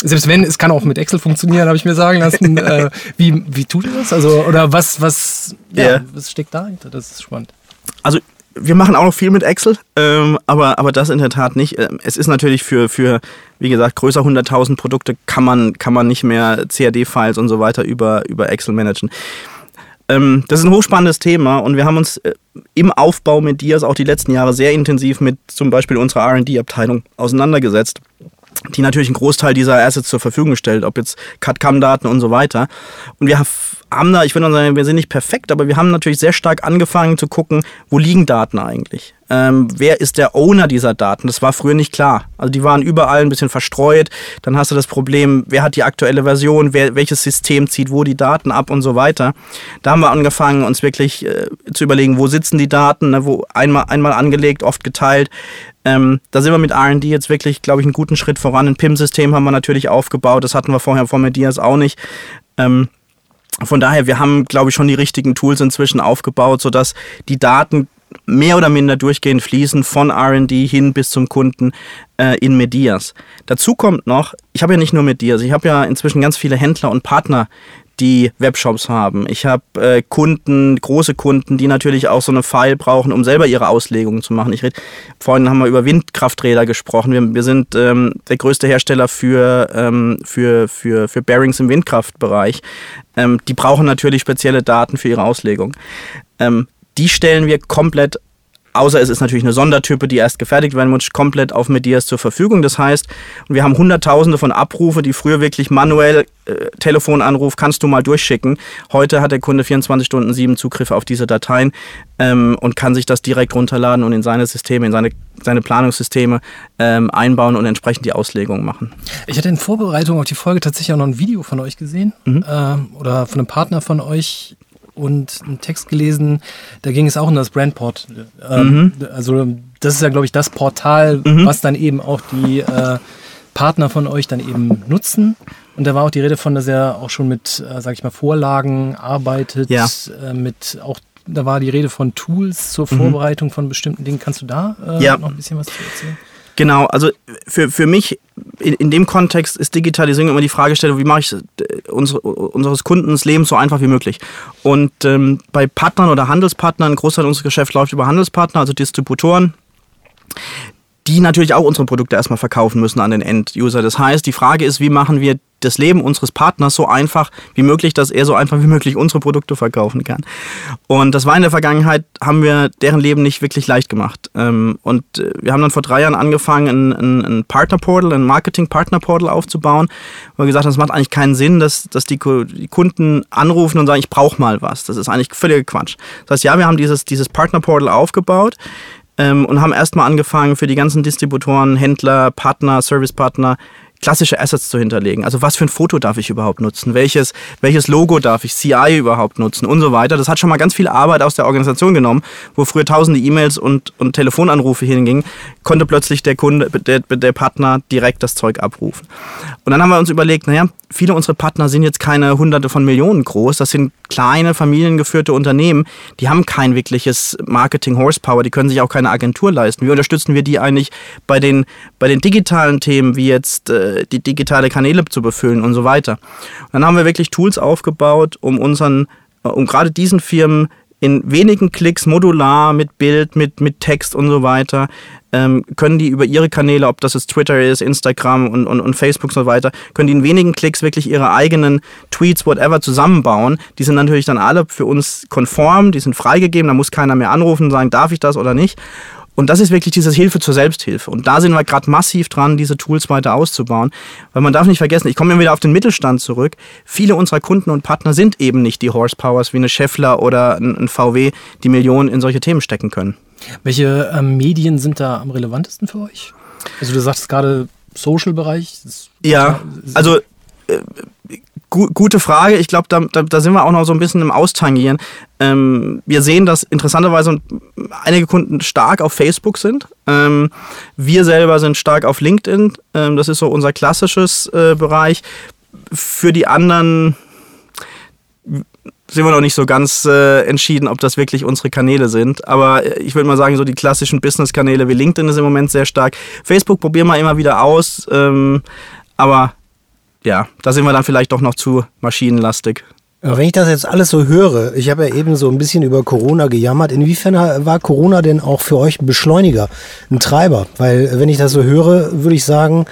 selbst wenn, es kann auch mit Excel funktionieren, habe ich mir sagen lassen. äh, wie, wie tut ihr das? Also, oder was, was, ja, yeah. was steckt dahinter? Das ist spannend. Also wir machen auch noch viel mit Excel, ähm, aber, aber das in der Tat nicht. Ähm, es ist natürlich für, für wie gesagt, größer 100.000 Produkte kann man, kann man nicht mehr CAD-Files und so weiter über, über Excel managen. Ähm, das ist ein hochspannendes Thema und wir haben uns äh, im Aufbau mit Dias auch die letzten Jahre sehr intensiv mit zum Beispiel unserer RD-Abteilung auseinandergesetzt die natürlich einen Großteil dieser Assets zur Verfügung stellt, ob jetzt CAD-CAM-Daten und so weiter. Und wir haben da, ich würde sagen, wir sind nicht perfekt, aber wir haben natürlich sehr stark angefangen zu gucken, wo liegen Daten eigentlich? Ähm, wer ist der Owner dieser Daten? Das war früher nicht klar. Also die waren überall ein bisschen verstreut. Dann hast du das Problem, wer hat die aktuelle Version, wer, welches System zieht wo die Daten ab und so weiter. Da haben wir angefangen, uns wirklich äh, zu überlegen, wo sitzen die Daten, ne, wo einmal, einmal angelegt, oft geteilt. Ähm, da sind wir mit RD jetzt wirklich, glaube ich, einen guten Schritt voran. Ein PIM-System haben wir natürlich aufgebaut. Das hatten wir vorher von Medias auch nicht. Ähm, von daher, wir haben, glaube ich, schon die richtigen Tools inzwischen aufgebaut, sodass die Daten mehr oder minder durchgehend fließen von RD hin bis zum Kunden äh, in Medias. Dazu kommt noch, ich habe ja nicht nur Medias, ich habe ja inzwischen ganz viele Händler und Partner, die Webshops haben. Ich habe äh, Kunden, große Kunden, die natürlich auch so eine File brauchen, um selber ihre Auslegungen zu machen. Ich red, vorhin haben wir über Windkrafträder gesprochen. Wir, wir sind ähm, der größte Hersteller für, ähm, für, für, für Bearings im Windkraftbereich. Ähm, die brauchen natürlich spezielle Daten für ihre Auslegung. Ähm, die stellen wir komplett Außer es ist natürlich eine Sondertype, die erst gefertigt werden muss, komplett auf Medias zur Verfügung. Das heißt, wir haben Hunderttausende von Abrufe, die früher wirklich manuell äh, Telefonanruf kannst du mal durchschicken. Heute hat der Kunde 24 Stunden sieben Zugriff auf diese Dateien ähm, und kann sich das direkt runterladen und in seine Systeme, in seine, seine Planungssysteme ähm, einbauen und entsprechend die Auslegung machen. Ich hatte in Vorbereitung auf die Folge tatsächlich auch noch ein Video von euch gesehen mhm. äh, oder von einem Partner von euch und einen Text gelesen, da ging es auch um das Brandport. Ähm, mhm. Also das ist ja, glaube ich, das Portal, mhm. was dann eben auch die äh, Partner von euch dann eben nutzen. Und da war auch die Rede von, dass er auch schon mit, äh, sag ich mal, Vorlagen arbeitet, ja. äh, mit auch da war die Rede von Tools zur mhm. Vorbereitung mhm. von bestimmten Dingen. Kannst du da äh, ja. noch ein bisschen was zu erzählen? Genau, also für, für mich in, in dem Kontext ist Digitalisierung immer die Fragestellung, wie mache ich äh, unsere, unseres Kundens Leben so einfach wie möglich. Und ähm, bei Partnern oder Handelspartnern, ein Großteil unseres Geschäfts läuft über Handelspartner, also Distributoren, die natürlich auch unsere Produkte erstmal verkaufen müssen an den End-User. Das heißt, die Frage ist, wie machen wir das Leben unseres Partners so einfach wie möglich, dass er so einfach wie möglich unsere Produkte verkaufen kann. Und das war in der Vergangenheit, haben wir deren Leben nicht wirklich leicht gemacht. Ähm, und äh, wir haben dann vor drei Jahren angefangen, ein, Partner-Portal, ein Marketing-Partner-Portal aufzubauen, wo wir gesagt haben, es macht eigentlich keinen Sinn, dass, dass die, Kunden anrufen und sagen, ich brauche mal was. Das ist eigentlich völliger Quatsch. Das heißt, ja, wir haben dieses, dieses Partner-Portal aufgebaut ähm, und haben erstmal angefangen, für die ganzen Distributoren, Händler, Partner, Servicepartner klassische Assets zu hinterlegen. Also was für ein Foto darf ich überhaupt nutzen? Welches, welches Logo darf ich CI überhaupt nutzen und so weiter. Das hat schon mal ganz viel Arbeit aus der Organisation genommen, wo früher tausende E-Mails und, und Telefonanrufe hingingen, konnte plötzlich der Kunde, der, der Partner direkt das Zeug abrufen. Und dann haben wir uns überlegt, naja, viele unserer Partner sind jetzt keine hunderte von Millionen groß. Das sind kleine, familiengeführte Unternehmen. Die haben kein wirkliches Marketing-Horsepower. Die können sich auch keine Agentur leisten. Wie unterstützen wir die eigentlich bei den, bei den digitalen Themen, wie jetzt äh, die digitale Kanäle zu befüllen und so weiter? Und dann haben wir wirklich Tools aufgebaut, um unseren, äh, um gerade diesen Firmen in wenigen Klicks modular mit Bild, mit, mit Text und so weiter, ähm, können die über ihre Kanäle, ob das jetzt Twitter ist, Instagram und, und, und Facebook und so weiter, können die in wenigen Klicks wirklich ihre eigenen Tweets, whatever, zusammenbauen. Die sind natürlich dann alle für uns konform, die sind freigegeben, da muss keiner mehr anrufen und sagen, darf ich das oder nicht. Und das ist wirklich diese Hilfe zur Selbsthilfe. Und da sind wir gerade massiv dran, diese Tools weiter auszubauen. Weil man darf nicht vergessen, ich komme immer wieder auf den Mittelstand zurück. Viele unserer Kunden und Partner sind eben nicht die Horsepowers wie eine Scheffler oder ein VW, die Millionen in solche Themen stecken können. Welche ähm, Medien sind da am relevantesten für euch? Also du sagst gerade Social-Bereich. Ja, also äh, gu gute Frage. Ich glaube, da, da, da, sind wir auch noch so ein bisschen im Austangieren. Ähm, wir sehen, dass interessanterweise einige Kunden stark auf Facebook sind. Ähm, wir selber sind stark auf LinkedIn. Ähm, das ist so unser klassisches äh, Bereich. Für die anderen sind wir noch nicht so ganz äh, entschieden, ob das wirklich unsere Kanäle sind. Aber äh, ich würde mal sagen, so die klassischen Business-Kanäle wie LinkedIn ist im Moment sehr stark. Facebook probieren wir immer wieder aus. Ähm, aber ja, da sind wir dann vielleicht doch noch zu maschinenlastig. Wenn ich das jetzt alles so höre, ich habe ja eben so ein bisschen über Corona gejammert, inwiefern war Corona denn auch für euch ein Beschleuniger, ein Treiber? Weil wenn ich das so höre, würde ich sagen,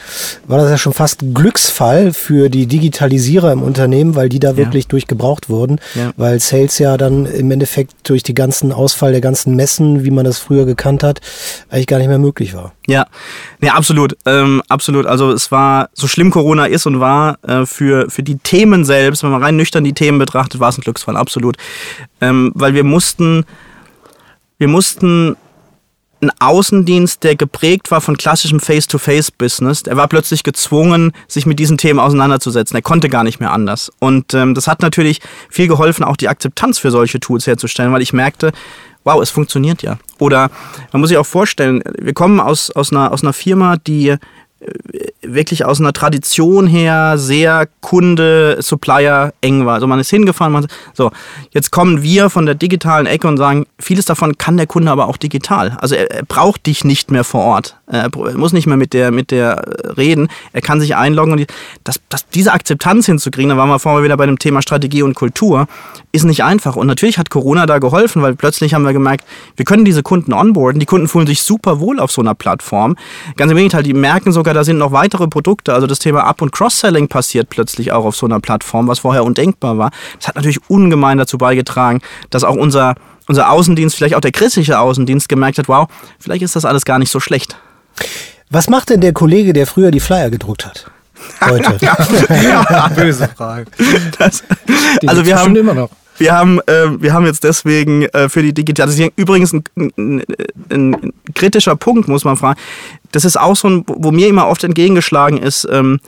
war das ja schon fast ein Glücksfall für die Digitalisierer im Unternehmen, weil die da ja. wirklich durchgebraucht wurden, ja. weil Sales ja dann im Endeffekt durch die ganzen Ausfall der ganzen Messen, wie man das früher gekannt hat, eigentlich gar nicht mehr möglich war. Ja, nee, absolut, ähm, absolut. Also es war, so schlimm Corona ist und war, äh, für, für die Themen selbst, wenn man rein nüchtern die Themen betrachtet, war es ein Glücksfall, absolut. Ähm, weil wir mussten, wir mussten einen Außendienst, der geprägt war von klassischem Face-to-Face-Business, der war plötzlich gezwungen, sich mit diesen Themen auseinanderzusetzen. Er konnte gar nicht mehr anders. Und ähm, das hat natürlich viel geholfen, auch die Akzeptanz für solche Tools herzustellen, weil ich merkte, wow, es funktioniert ja. Oder man muss sich auch vorstellen, wir kommen aus, aus, einer, aus einer Firma, die äh, wirklich aus einer Tradition her sehr Kunde, Supplier eng war. Also man ist hingefahren, man so, jetzt kommen wir von der digitalen Ecke und sagen, vieles davon kann der Kunde aber auch digital. Also er, er braucht dich nicht mehr vor Ort. Er muss nicht mehr mit der, mit der äh, reden. Er kann sich einloggen und die, das, das, diese Akzeptanz hinzukriegen, da waren wir vorher wieder bei dem Thema Strategie und Kultur, ist nicht einfach. Und natürlich hat Corona da geholfen, weil plötzlich haben wir gemerkt, wir können diese Kunden onboarden. Die Kunden fühlen sich super wohl auf so einer Plattform. Ganz im Gegenteil, die merken sogar, da sind noch weitere Produkte. Also das Thema Up- und Cross-Selling passiert plötzlich auch auf so einer Plattform, was vorher undenkbar war. Das hat natürlich ungemein dazu beigetragen, dass auch unser unser Außendienst, vielleicht auch der christliche Außendienst gemerkt hat, wow, vielleicht ist das alles gar nicht so schlecht. Was macht denn der Kollege, der früher die Flyer gedruckt hat? Heute. ja, böse Frage. Das, also wir haben immer noch. Wir haben, äh, wir haben jetzt deswegen äh, für die Digitalisierung übrigens ein, ein, ein, kritischer Punkt, muss man fragen. Das ist auch so ein, wo mir immer oft entgegengeschlagen ist. Ähm,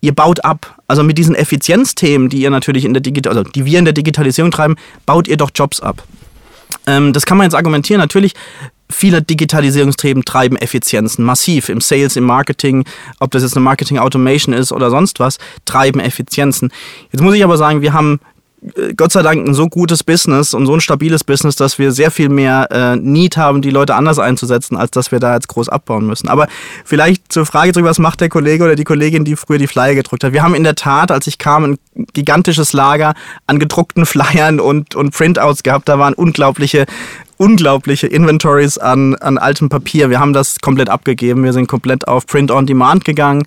ihr baut ab. Also mit diesen Effizienzthemen, die ihr natürlich in der Digital, also die wir in der Digitalisierung treiben, baut ihr doch Jobs ab. Ähm, das kann man jetzt argumentieren. Natürlich viele Digitalisierungstreben treiben Effizienzen massiv im Sales, im Marketing, ob das jetzt eine Marketing Automation ist oder sonst was, treiben Effizienzen. Jetzt muss ich aber sagen, wir haben Gott sei Dank ein so gutes Business und so ein stabiles Business, dass wir sehr viel mehr äh, Need haben, die Leute anders einzusetzen, als dass wir da jetzt groß abbauen müssen. Aber vielleicht zur Frage zurück, was macht der Kollege oder die Kollegin, die früher die Flyer gedruckt hat? Wir haben in der Tat, als ich kam, ein gigantisches Lager an gedruckten Flyern und, und Printouts gehabt. Da waren unglaubliche unglaubliche Inventories an, an altem Papier. Wir haben das komplett abgegeben. Wir sind komplett auf Print on Demand gegangen.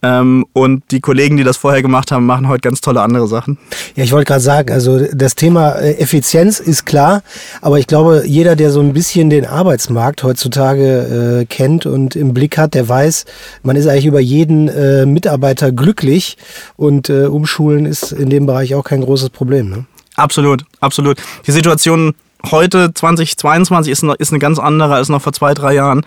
Ähm, und die Kollegen, die das vorher gemacht haben, machen heute ganz tolle andere Sachen. Ja, ich wollte gerade sagen, also das Thema äh, Effizienz ist klar, aber ich glaube, jeder, der so ein bisschen den Arbeitsmarkt heutzutage äh, kennt und im Blick hat, der weiß, man ist eigentlich über jeden äh, Mitarbeiter glücklich und äh, Umschulen ist in dem Bereich auch kein großes Problem. Ne? Absolut, absolut. Die Situation heute 2022 ist, noch, ist eine ganz andere als noch vor zwei, drei Jahren.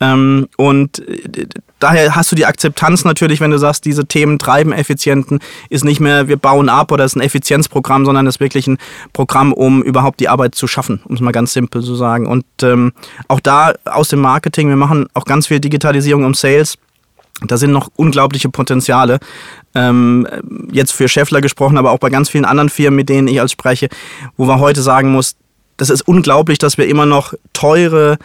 Ähm, und äh, daher hast du die Akzeptanz natürlich, wenn du sagst, diese Themen treiben Effizienten, ist nicht mehr, wir bauen ab oder ist ein Effizienzprogramm, sondern ist wirklich ein Programm, um überhaupt die Arbeit zu schaffen, um es mal ganz simpel zu sagen. Und ähm, auch da aus dem Marketing, wir machen auch ganz viel Digitalisierung im Sales. Da sind noch unglaubliche Potenziale. Ähm, jetzt für Scheffler gesprochen, aber auch bei ganz vielen anderen Firmen, mit denen ich als spreche, wo man heute sagen muss, das ist unglaublich, dass wir immer noch teure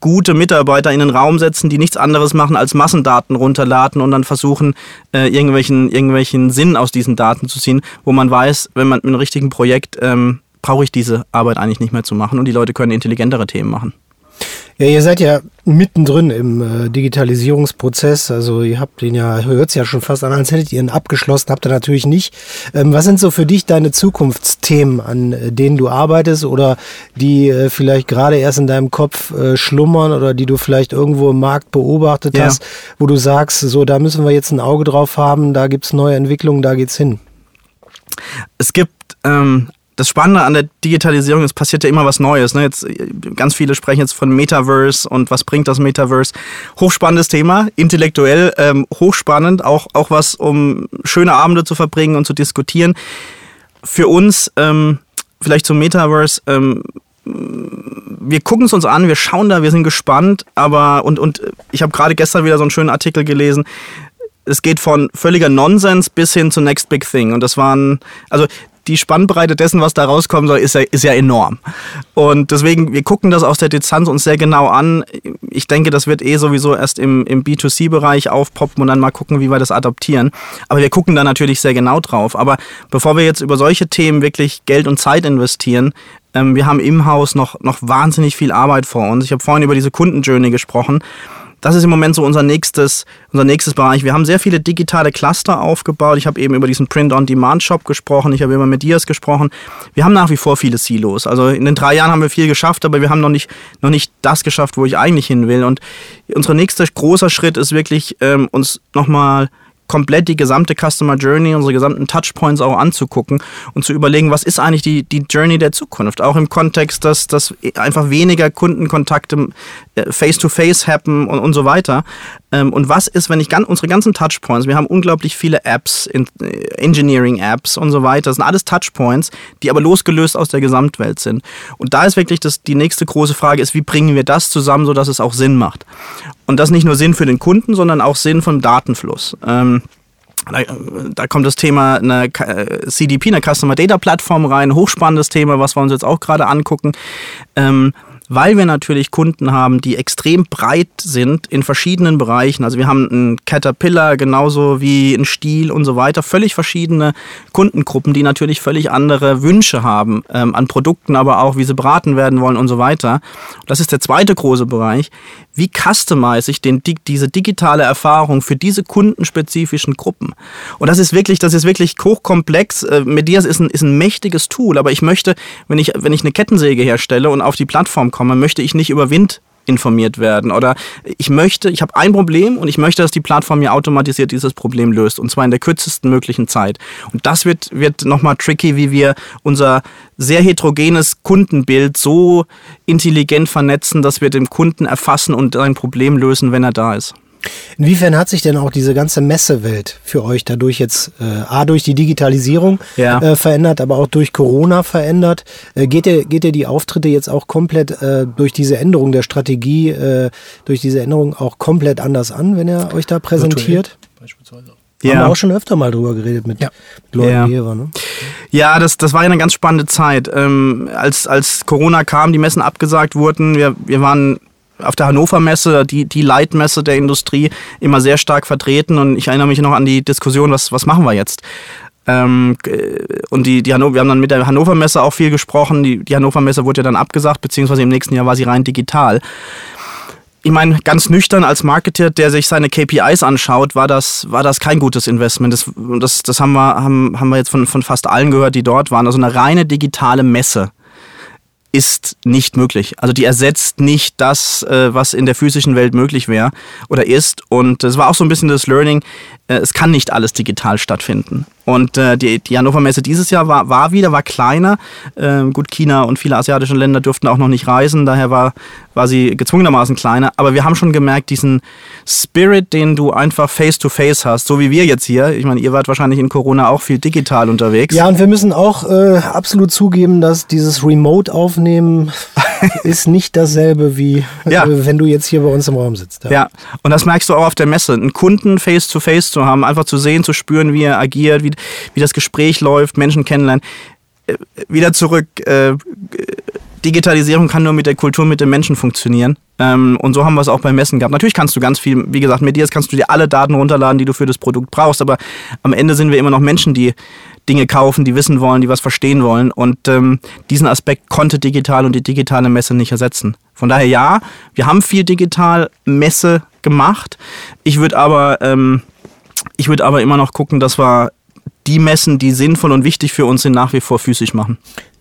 gute Mitarbeiter in den Raum setzen, die nichts anderes machen als Massendaten runterladen und dann versuchen, äh, irgendwelchen, irgendwelchen Sinn aus diesen Daten zu ziehen, wo man weiß, wenn man mit einem richtigen Projekt ähm, brauche ich diese Arbeit eigentlich nicht mehr zu machen und die Leute können intelligentere Themen machen. Ja, ihr seid ja mittendrin im äh, Digitalisierungsprozess. Also ihr habt den ja, hört es ja schon fast an, als hättet ihr ihn abgeschlossen, habt ihr natürlich nicht. Ähm, was sind so für dich deine Zukunftsthemen, an äh, denen du arbeitest oder die äh, vielleicht gerade erst in deinem Kopf äh, schlummern oder die du vielleicht irgendwo im Markt beobachtet Ja. hast, wo du sagst, so da müssen wir jetzt ein Auge drauf haben, da gibt's neue Entwicklungen, da geht's hin. es gibt ähm, das Spannende an der Digitalisierung, es passiert ja immer was Neues. Ne? Jetzt, ganz viele sprechen jetzt von Metaverse und was bringt das Metaverse? Hochspannendes Thema, intellektuell ähm, hochspannend, auch, auch was, um schöne Abende zu verbringen und zu diskutieren. Für uns, ähm, vielleicht zum Metaverse, ähm, wir gucken es uns an, wir schauen da, wir sind gespannt, aber und, und ich habe gerade gestern wieder so einen schönen Artikel gelesen, es geht von völliger Nonsens bis hin zu Next Big Thing. Und das waren, also die Spannbreite dessen, was da rauskommen soll, ist ja, ist ja enorm. Und deswegen, wir gucken das aus der Distanz uns sehr genau an. Ich denke, das wird eh sowieso erst im, im B2C-Bereich aufpoppen und dann mal gucken, wie wir das adoptieren. Aber wir gucken da natürlich sehr genau drauf. Aber bevor wir jetzt über solche Themen wirklich Geld und Zeit investieren, ähm, wir haben im Haus noch, noch wahnsinnig viel Arbeit vor uns. Ich habe vorhin über diese Kundenjourney gesprochen. Das ist im Moment so unser nächstes, unser nächstes Bereich. Wir haben sehr viele digitale Cluster aufgebaut. Ich habe eben über diesen Print-on-Demand-Shop gesprochen. Ich habe über Medias gesprochen. Wir haben nach wie vor viele Silos. Also in den drei Jahren haben wir viel geschafft, aber wir haben noch nicht, noch nicht das geschafft, wo ich eigentlich hin will. Und unser nächster großer Schritt ist wirklich, ähm, uns nochmal komplett die gesamte Customer Journey, unsere gesamten Touchpoints auch anzugucken und zu überlegen, was ist eigentlich die, die Journey der Zukunft. Auch im Kontext, dass, dass einfach weniger Kundenkontakte äh, face-to-face happen und, und so weiter. Ähm, Und was ist, wenn ich ganz, unsere ganzen Touchpoints, wir haben unglaublich viele Apps, äh, Engineering-Apps und so weiter, das sind alles Touchpoints, die aber losgelöst aus der Gesamtwelt sind. Und da ist wirklich das, die nächste große Frage ist, wie bringen wir das zusammen, sodass es auch Sinn macht. Und das nicht nur Sinn für den Kunden, sondern auch Sinn vom Datenfluss. Ähm, da, da kommt das Thema eine äh, CDP, eine Customer Data Plattform rein, hochspannendes Thema, was wir uns jetzt auch gerade angucken. Ähm, weil wir natürlich Kunden haben, die extrem breit sind in verschiedenen Bereichen. Also wir haben einen Caterpillar genauso wie einen Stiel und so weiter. Völlig verschiedene Kundengruppen, die natürlich völlig andere Wünsche haben ähm, an Produkten, aber auch wie sie beraten werden wollen und so weiter. Das ist der zweite große Bereich. Wie customize ich den, di- diese digitale Erfahrung für diese kundenspezifischen Gruppen? Und das ist wirklich, das ist wirklich hochkomplex. Äh, Medias ist ein, ist ein mächtiges Tool, aber ich möchte, wenn ich, wenn ich eine Kettensäge herstelle und auf die Plattform komme, möchte ich nicht über Wind informiert werden oder ich möchte, ich habe ein Problem und ich möchte, dass die Plattform mir automatisiert dieses Problem löst und zwar in der kürzesten möglichen Zeit. Und das wird, wird nochmal tricky, wie wir unser sehr heterogenes Kundenbild so intelligent vernetzen, dass wir den Kunden erfassen und sein Problem lösen, wenn er da ist. Inwiefern hat sich denn auch diese ganze Messewelt für euch dadurch jetzt äh, A durch die Digitalisierung Ja. äh, verändert, aber auch durch Corona verändert? Äh, geht, ihr, geht ihr die Auftritte jetzt auch komplett äh, durch diese Änderung der Strategie, äh, durch diese Änderung auch komplett anders an, wenn ihr euch da präsentiert? Beispielsweise. Haben wir auch schon öfter mal drüber geredet mit, Ja. Leuten, Ja. die hier waren. Ne? Ja, das, das war ja eine ganz spannende Zeit. Ähm, als, als Corona kam, die Messen abgesagt wurden, wir, wir waren auf der Hannover Messe, die, die Leitmesse der Industrie, immer sehr stark vertreten. Und ich erinnere mich noch an die Diskussion, was, was machen wir jetzt? Ähm, äh, und die, die Hannover, wir haben dann mit der Hannover Messe auch viel gesprochen. Die, die Hannover Messe wurde ja dann abgesagt, beziehungsweise im nächsten Jahr war sie rein digital. Ich meine, ganz nüchtern als Marketer, der sich seine KPIs anschaut, war das, war das kein gutes Investment. Das, das, das haben, wir, haben, haben wir jetzt von, von fast allen gehört, die dort waren. Also eine reine digitale Messe ist nicht möglich. Also die ersetzt nicht das, äh, was in der physischen Welt möglich wäre oder ist. Und es war auch so ein bisschen das Learning, äh, es kann nicht alles digital stattfinden. Und äh, die, die Hannover Messe dieses Jahr war, war wieder, war kleiner. Ähm, gut, China und viele asiatische Länder durften auch noch nicht reisen, daher war, war sie gezwungenermaßen kleiner. Aber wir haben schon gemerkt, diesen Spirit, den du einfach face-to-face hast, so wie wir jetzt hier. Ich meine, ihr wart wahrscheinlich in Corona auch viel digital unterwegs. Ja, und wir müssen auch äh, absolut zugeben, dass dieses Remote-Aufnehmen ist nicht dasselbe wie Ja. äh, wenn du jetzt hier bei uns im Raum sitzt. Ja, und das merkst du auch auf der Messe. Einen Kunden face-to-face zu haben, einfach zu sehen, zu spüren, wie er agiert, wie, wie das Gespräch läuft, Menschen kennenlernen. Äh, Wieder zurück, äh, Digitalisierung kann nur mit der Kultur, mit den Menschen funktionieren. Ähm, und so haben wir es auch beim Messen gehabt. Natürlich kannst du ganz viel, wie gesagt, mit dir kannst du dir alle Daten runterladen, die du für das Produkt brauchst, aber am Ende sind wir immer noch Menschen, die, Dinge kaufen, die wissen wollen, die was verstehen wollen. Und ähm, diesen Aspekt konnte digital und die digitale Messe nicht ersetzen. Von daher ja, wir haben viel digital Messe gemacht. Ich würde aber, ähm, ich würde aber immer noch gucken, dass wir die Messen, die sinnvoll und wichtig für uns sind, nach wie vor physisch machen.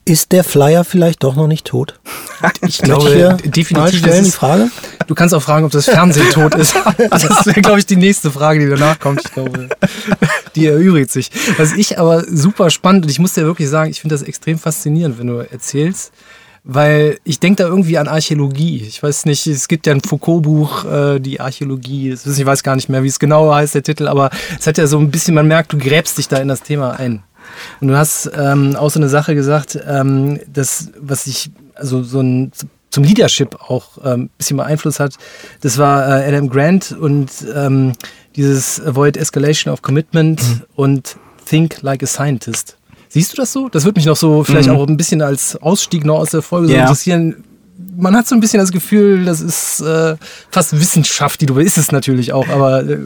Ist der Flyer vielleicht doch noch nicht tot? Ich glaube, hier definitiv. stellen die ist- Frage. Du kannst auch fragen, ob das Fernsehen tot ist. Das wäre, glaube ich, die nächste Frage, die danach kommt. Ich glaube, die erübrigt sich. Was ich aber super spannend und ich muss dir wirklich sagen, ich finde das extrem faszinierend, wenn du erzählst, weil ich denke da irgendwie an Archäologie. Ich weiß nicht, es gibt ja ein Foucault-Buch, äh, die Archäologie. Ich weiß gar nicht mehr, wie es genau heißt, der Titel, aber es hat ja so ein bisschen, man merkt, du gräbst dich da in das Thema ein. Und du hast ähm, auch so eine Sache gesagt, ähm, das, was ich, also so ein zum Leadership auch ähm, ein bisschen beeinflusst hat, das war äh, Adam Grant und ähm, dieses Avoid Escalation of Commitment und Think Like a Scientist. Siehst du das so? Das würde mich noch so vielleicht auch ein bisschen als Ausstieg noch aus der Folge so Ja. interessieren. Man hat so ein bisschen das Gefühl, das ist äh, fast Wissenschaft, die du ist es natürlich auch, aber äh,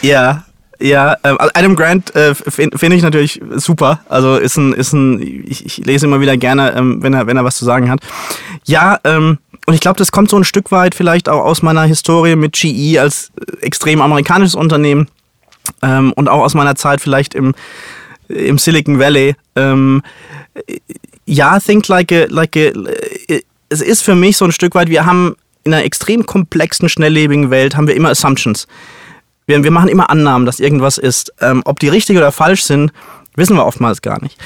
Ja, ja, ähm, also Adam Grant äh, finde find ich natürlich super. Also ist ein, ist ein, ich, ich lese immer wieder gerne, ähm, wenn er, wenn er was zu sagen hat. Ja, ähm, und ich glaube, das kommt so ein Stück weit vielleicht auch aus meiner Historie mit GE als äh, extrem amerikanisches Unternehmen ähm, und auch aus meiner Zeit vielleicht im, im Silicon Valley. Ähm, ja, think like a, like a, es ist für mich so ein Stück weit, wir haben in einer extrem komplexen, schnelllebigen Welt haben wir immer Assumptions. Wir, wir machen immer Annahmen, dass irgendwas ist. Ähm, ob die richtig oder falsch sind, wissen wir oftmals gar nicht.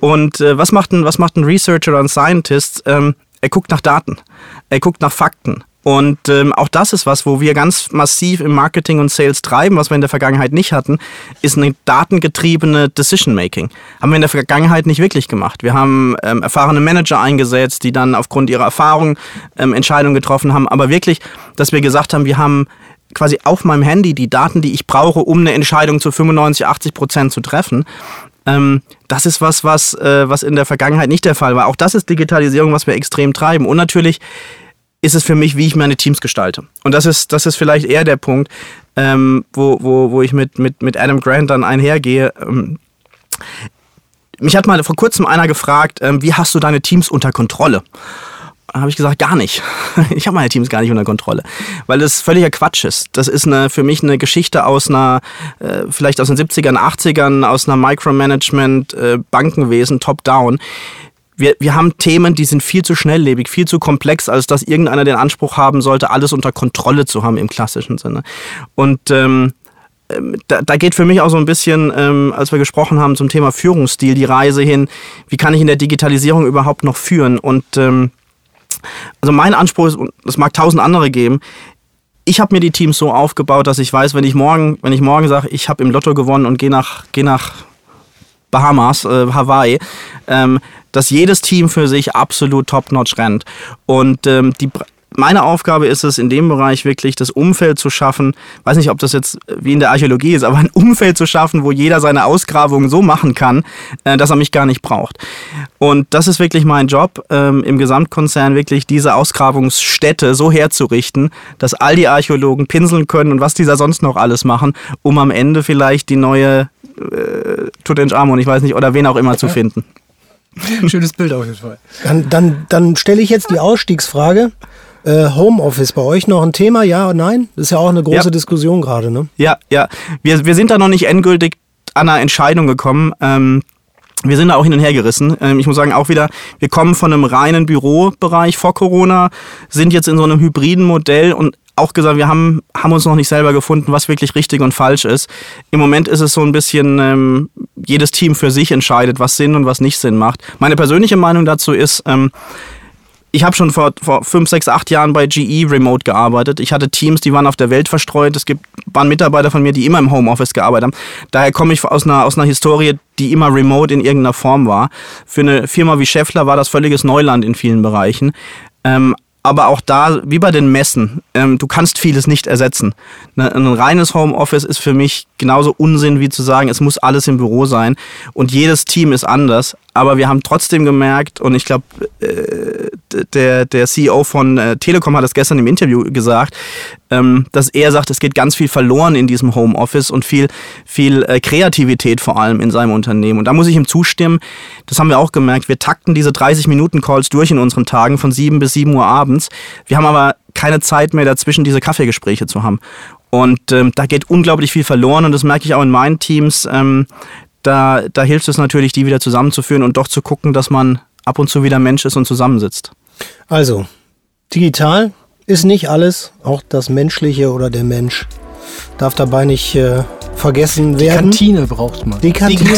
Und äh, was, macht ein, was macht ein Researcher oder ein Scientist? Ähm, er guckt nach Daten. Er guckt nach Fakten. Und ähm, auch das ist was, wo wir ganz massiv im Marketing und Sales treiben, was wir in der Vergangenheit nicht hatten, ist eine datengetriebene Decision-Making. Haben wir in der Vergangenheit nicht wirklich gemacht. Wir haben ähm, erfahrene Manager eingesetzt, die dann aufgrund ihrer Erfahrung ähm, Entscheidungen getroffen haben. Aber wirklich, dass wir gesagt haben, wir haben quasi auf meinem Handy die Daten, die ich brauche, um eine Entscheidung zu 95, 80 Prozent zu treffen. Ähm, das ist was, was, äh, was in der Vergangenheit nicht der Fall war. Auch das ist Digitalisierung, was wir extrem treiben. Und natürlich ist es für mich, wie ich meine Teams gestalte. Und das ist, das ist vielleicht eher der Punkt, ähm, wo, wo, wo ich mit, mit, mit Adam Grant dann einhergehe. Ähm, mich hat mal vor kurzem einer gefragt, ähm, wie hast du deine Teams unter Kontrolle? habe ich gesagt, gar nicht. Ich habe meine Teams gar nicht unter Kontrolle, weil das völliger Quatsch ist. Das ist eine, für mich eine Geschichte aus einer, äh, vielleicht aus den 70ern, 80ern, aus einer Micromanagement, äh, Bankenwesen, Top-Down. Wir, wir haben Themen, die sind viel zu schnelllebig, viel zu komplex, als dass irgendeiner den Anspruch haben sollte, alles unter Kontrolle zu haben im klassischen Sinne. Und ähm, da, da geht für mich auch so ein bisschen, ähm, als wir gesprochen haben zum Thema Führungsstil, die Reise hin, wie kann ich in der Digitalisierung überhaupt noch führen? Und ähm, also mein Anspruch ist, und es mag tausend andere geben, ich habe mir die Teams so aufgebaut, dass ich weiß, wenn ich morgen, wenn ich morgen sage, ich habe im Lotto gewonnen und gehe nach, geh nach Bahamas, äh, Hawaii, ähm, dass jedes Team für sich absolut top-notch rennt. Und ähm, die, meine Aufgabe ist es, in dem Bereich wirklich das Umfeld zu schaffen, weiß nicht, ob das jetzt wie in der Archäologie ist, aber ein Umfeld zu schaffen, wo jeder seine Ausgrabungen so machen kann, äh, dass er mich gar nicht braucht. Und das ist wirklich mein Job, ähm, im Gesamtkonzern wirklich diese Ausgrabungsstätte so herzurichten, dass all die Archäologen pinseln können und was die da sonst noch alles machen, um am Ende vielleicht die neue äh, Tutanchamun, ich weiß nicht, oder wen auch immer zu finden. schönes Bild auf jeden Fall. Dann, dann, dann stelle ich jetzt die Ausstiegsfrage. Äh, Homeoffice bei euch noch ein Thema, ja oder nein? Das ist ja auch eine große Ja. Diskussion gerade, ne? Ja, ja. Wir, wir sind da noch nicht endgültig an einer Entscheidung gekommen. Ähm, wir sind da auch hin und her gerissen. Ähm, ich muss sagen, auch wieder, wir kommen von einem reinen Bürobereich vor Corona, sind jetzt in so einem hybriden Modell und auch gesagt, wir haben, haben uns noch nicht selber gefunden, was wirklich richtig und falsch ist. Im Moment ist es so ein bisschen, ähm, jedes Team für sich entscheidet, was Sinn und was nicht Sinn macht. Meine persönliche Meinung dazu ist, ähm, ich habe schon vor, vor fünf, sechs, acht Jahren bei GE remote gearbeitet. Ich hatte Teams, die waren auf der Welt verstreut. Es gibt, waren Mitarbeiter von mir, die immer im Homeoffice gearbeitet haben. Daher komme ich aus einer, aus einer Historie, die immer remote in irgendeiner Form war. Für eine Firma wie Scheffler war das völliges Neuland in vielen Bereichen. Ähm, aber auch da, wie bei den Messen, ähm, du kannst vieles nicht ersetzen. Ne, ein reines Homeoffice ist für mich genauso Unsinn wie zu sagen, es muss alles im Büro sein. Und jedes Team ist anders. Aber wir haben trotzdem gemerkt, und ich glaube, äh, der, der CEO von äh, Telekom hat es gestern im Interview gesagt, ähm, dass er sagt, es geht ganz viel verloren in diesem Homeoffice und viel, viel äh, Kreativität vor allem in seinem Unternehmen. Und da muss ich ihm zustimmen, das haben wir auch gemerkt, wir takten diese 30-Minuten-Calls durch in unseren Tagen von 7 bis 7 Uhr abends. Wir haben aber keine Zeit mehr dazwischen, diese Kaffeegespräche zu haben. Und ähm, da geht unglaublich viel verloren und das merke ich auch in meinen Teams. Ähm, da, da hilft es natürlich, die wieder zusammenzuführen und doch zu gucken, dass man ab und zu wieder Mensch ist und zusammensitzt. Also, digital ist nicht alles, auch das Menschliche oder der Mensch darf dabei nicht äh, vergessen Die werden. Kantine braucht man. Die Kantine,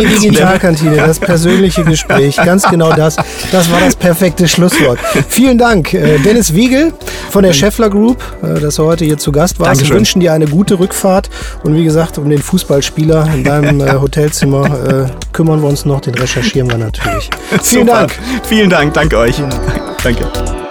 die Digitalkantine, das persönliche Gespräch, ganz genau das. Das war das perfekte Schlusswort. Vielen Dank, äh, Dennis Wiegel von der Scheffler Group, äh, dass du heute hier zu Gast warst. Wir wünschen dir eine gute Rückfahrt und wie gesagt, um den Fußballspieler in deinem äh, Hotelzimmer kümmern wir uns noch, den recherchieren wir natürlich. Vielen Super. Dank. Vielen Dank, danke euch. Danke.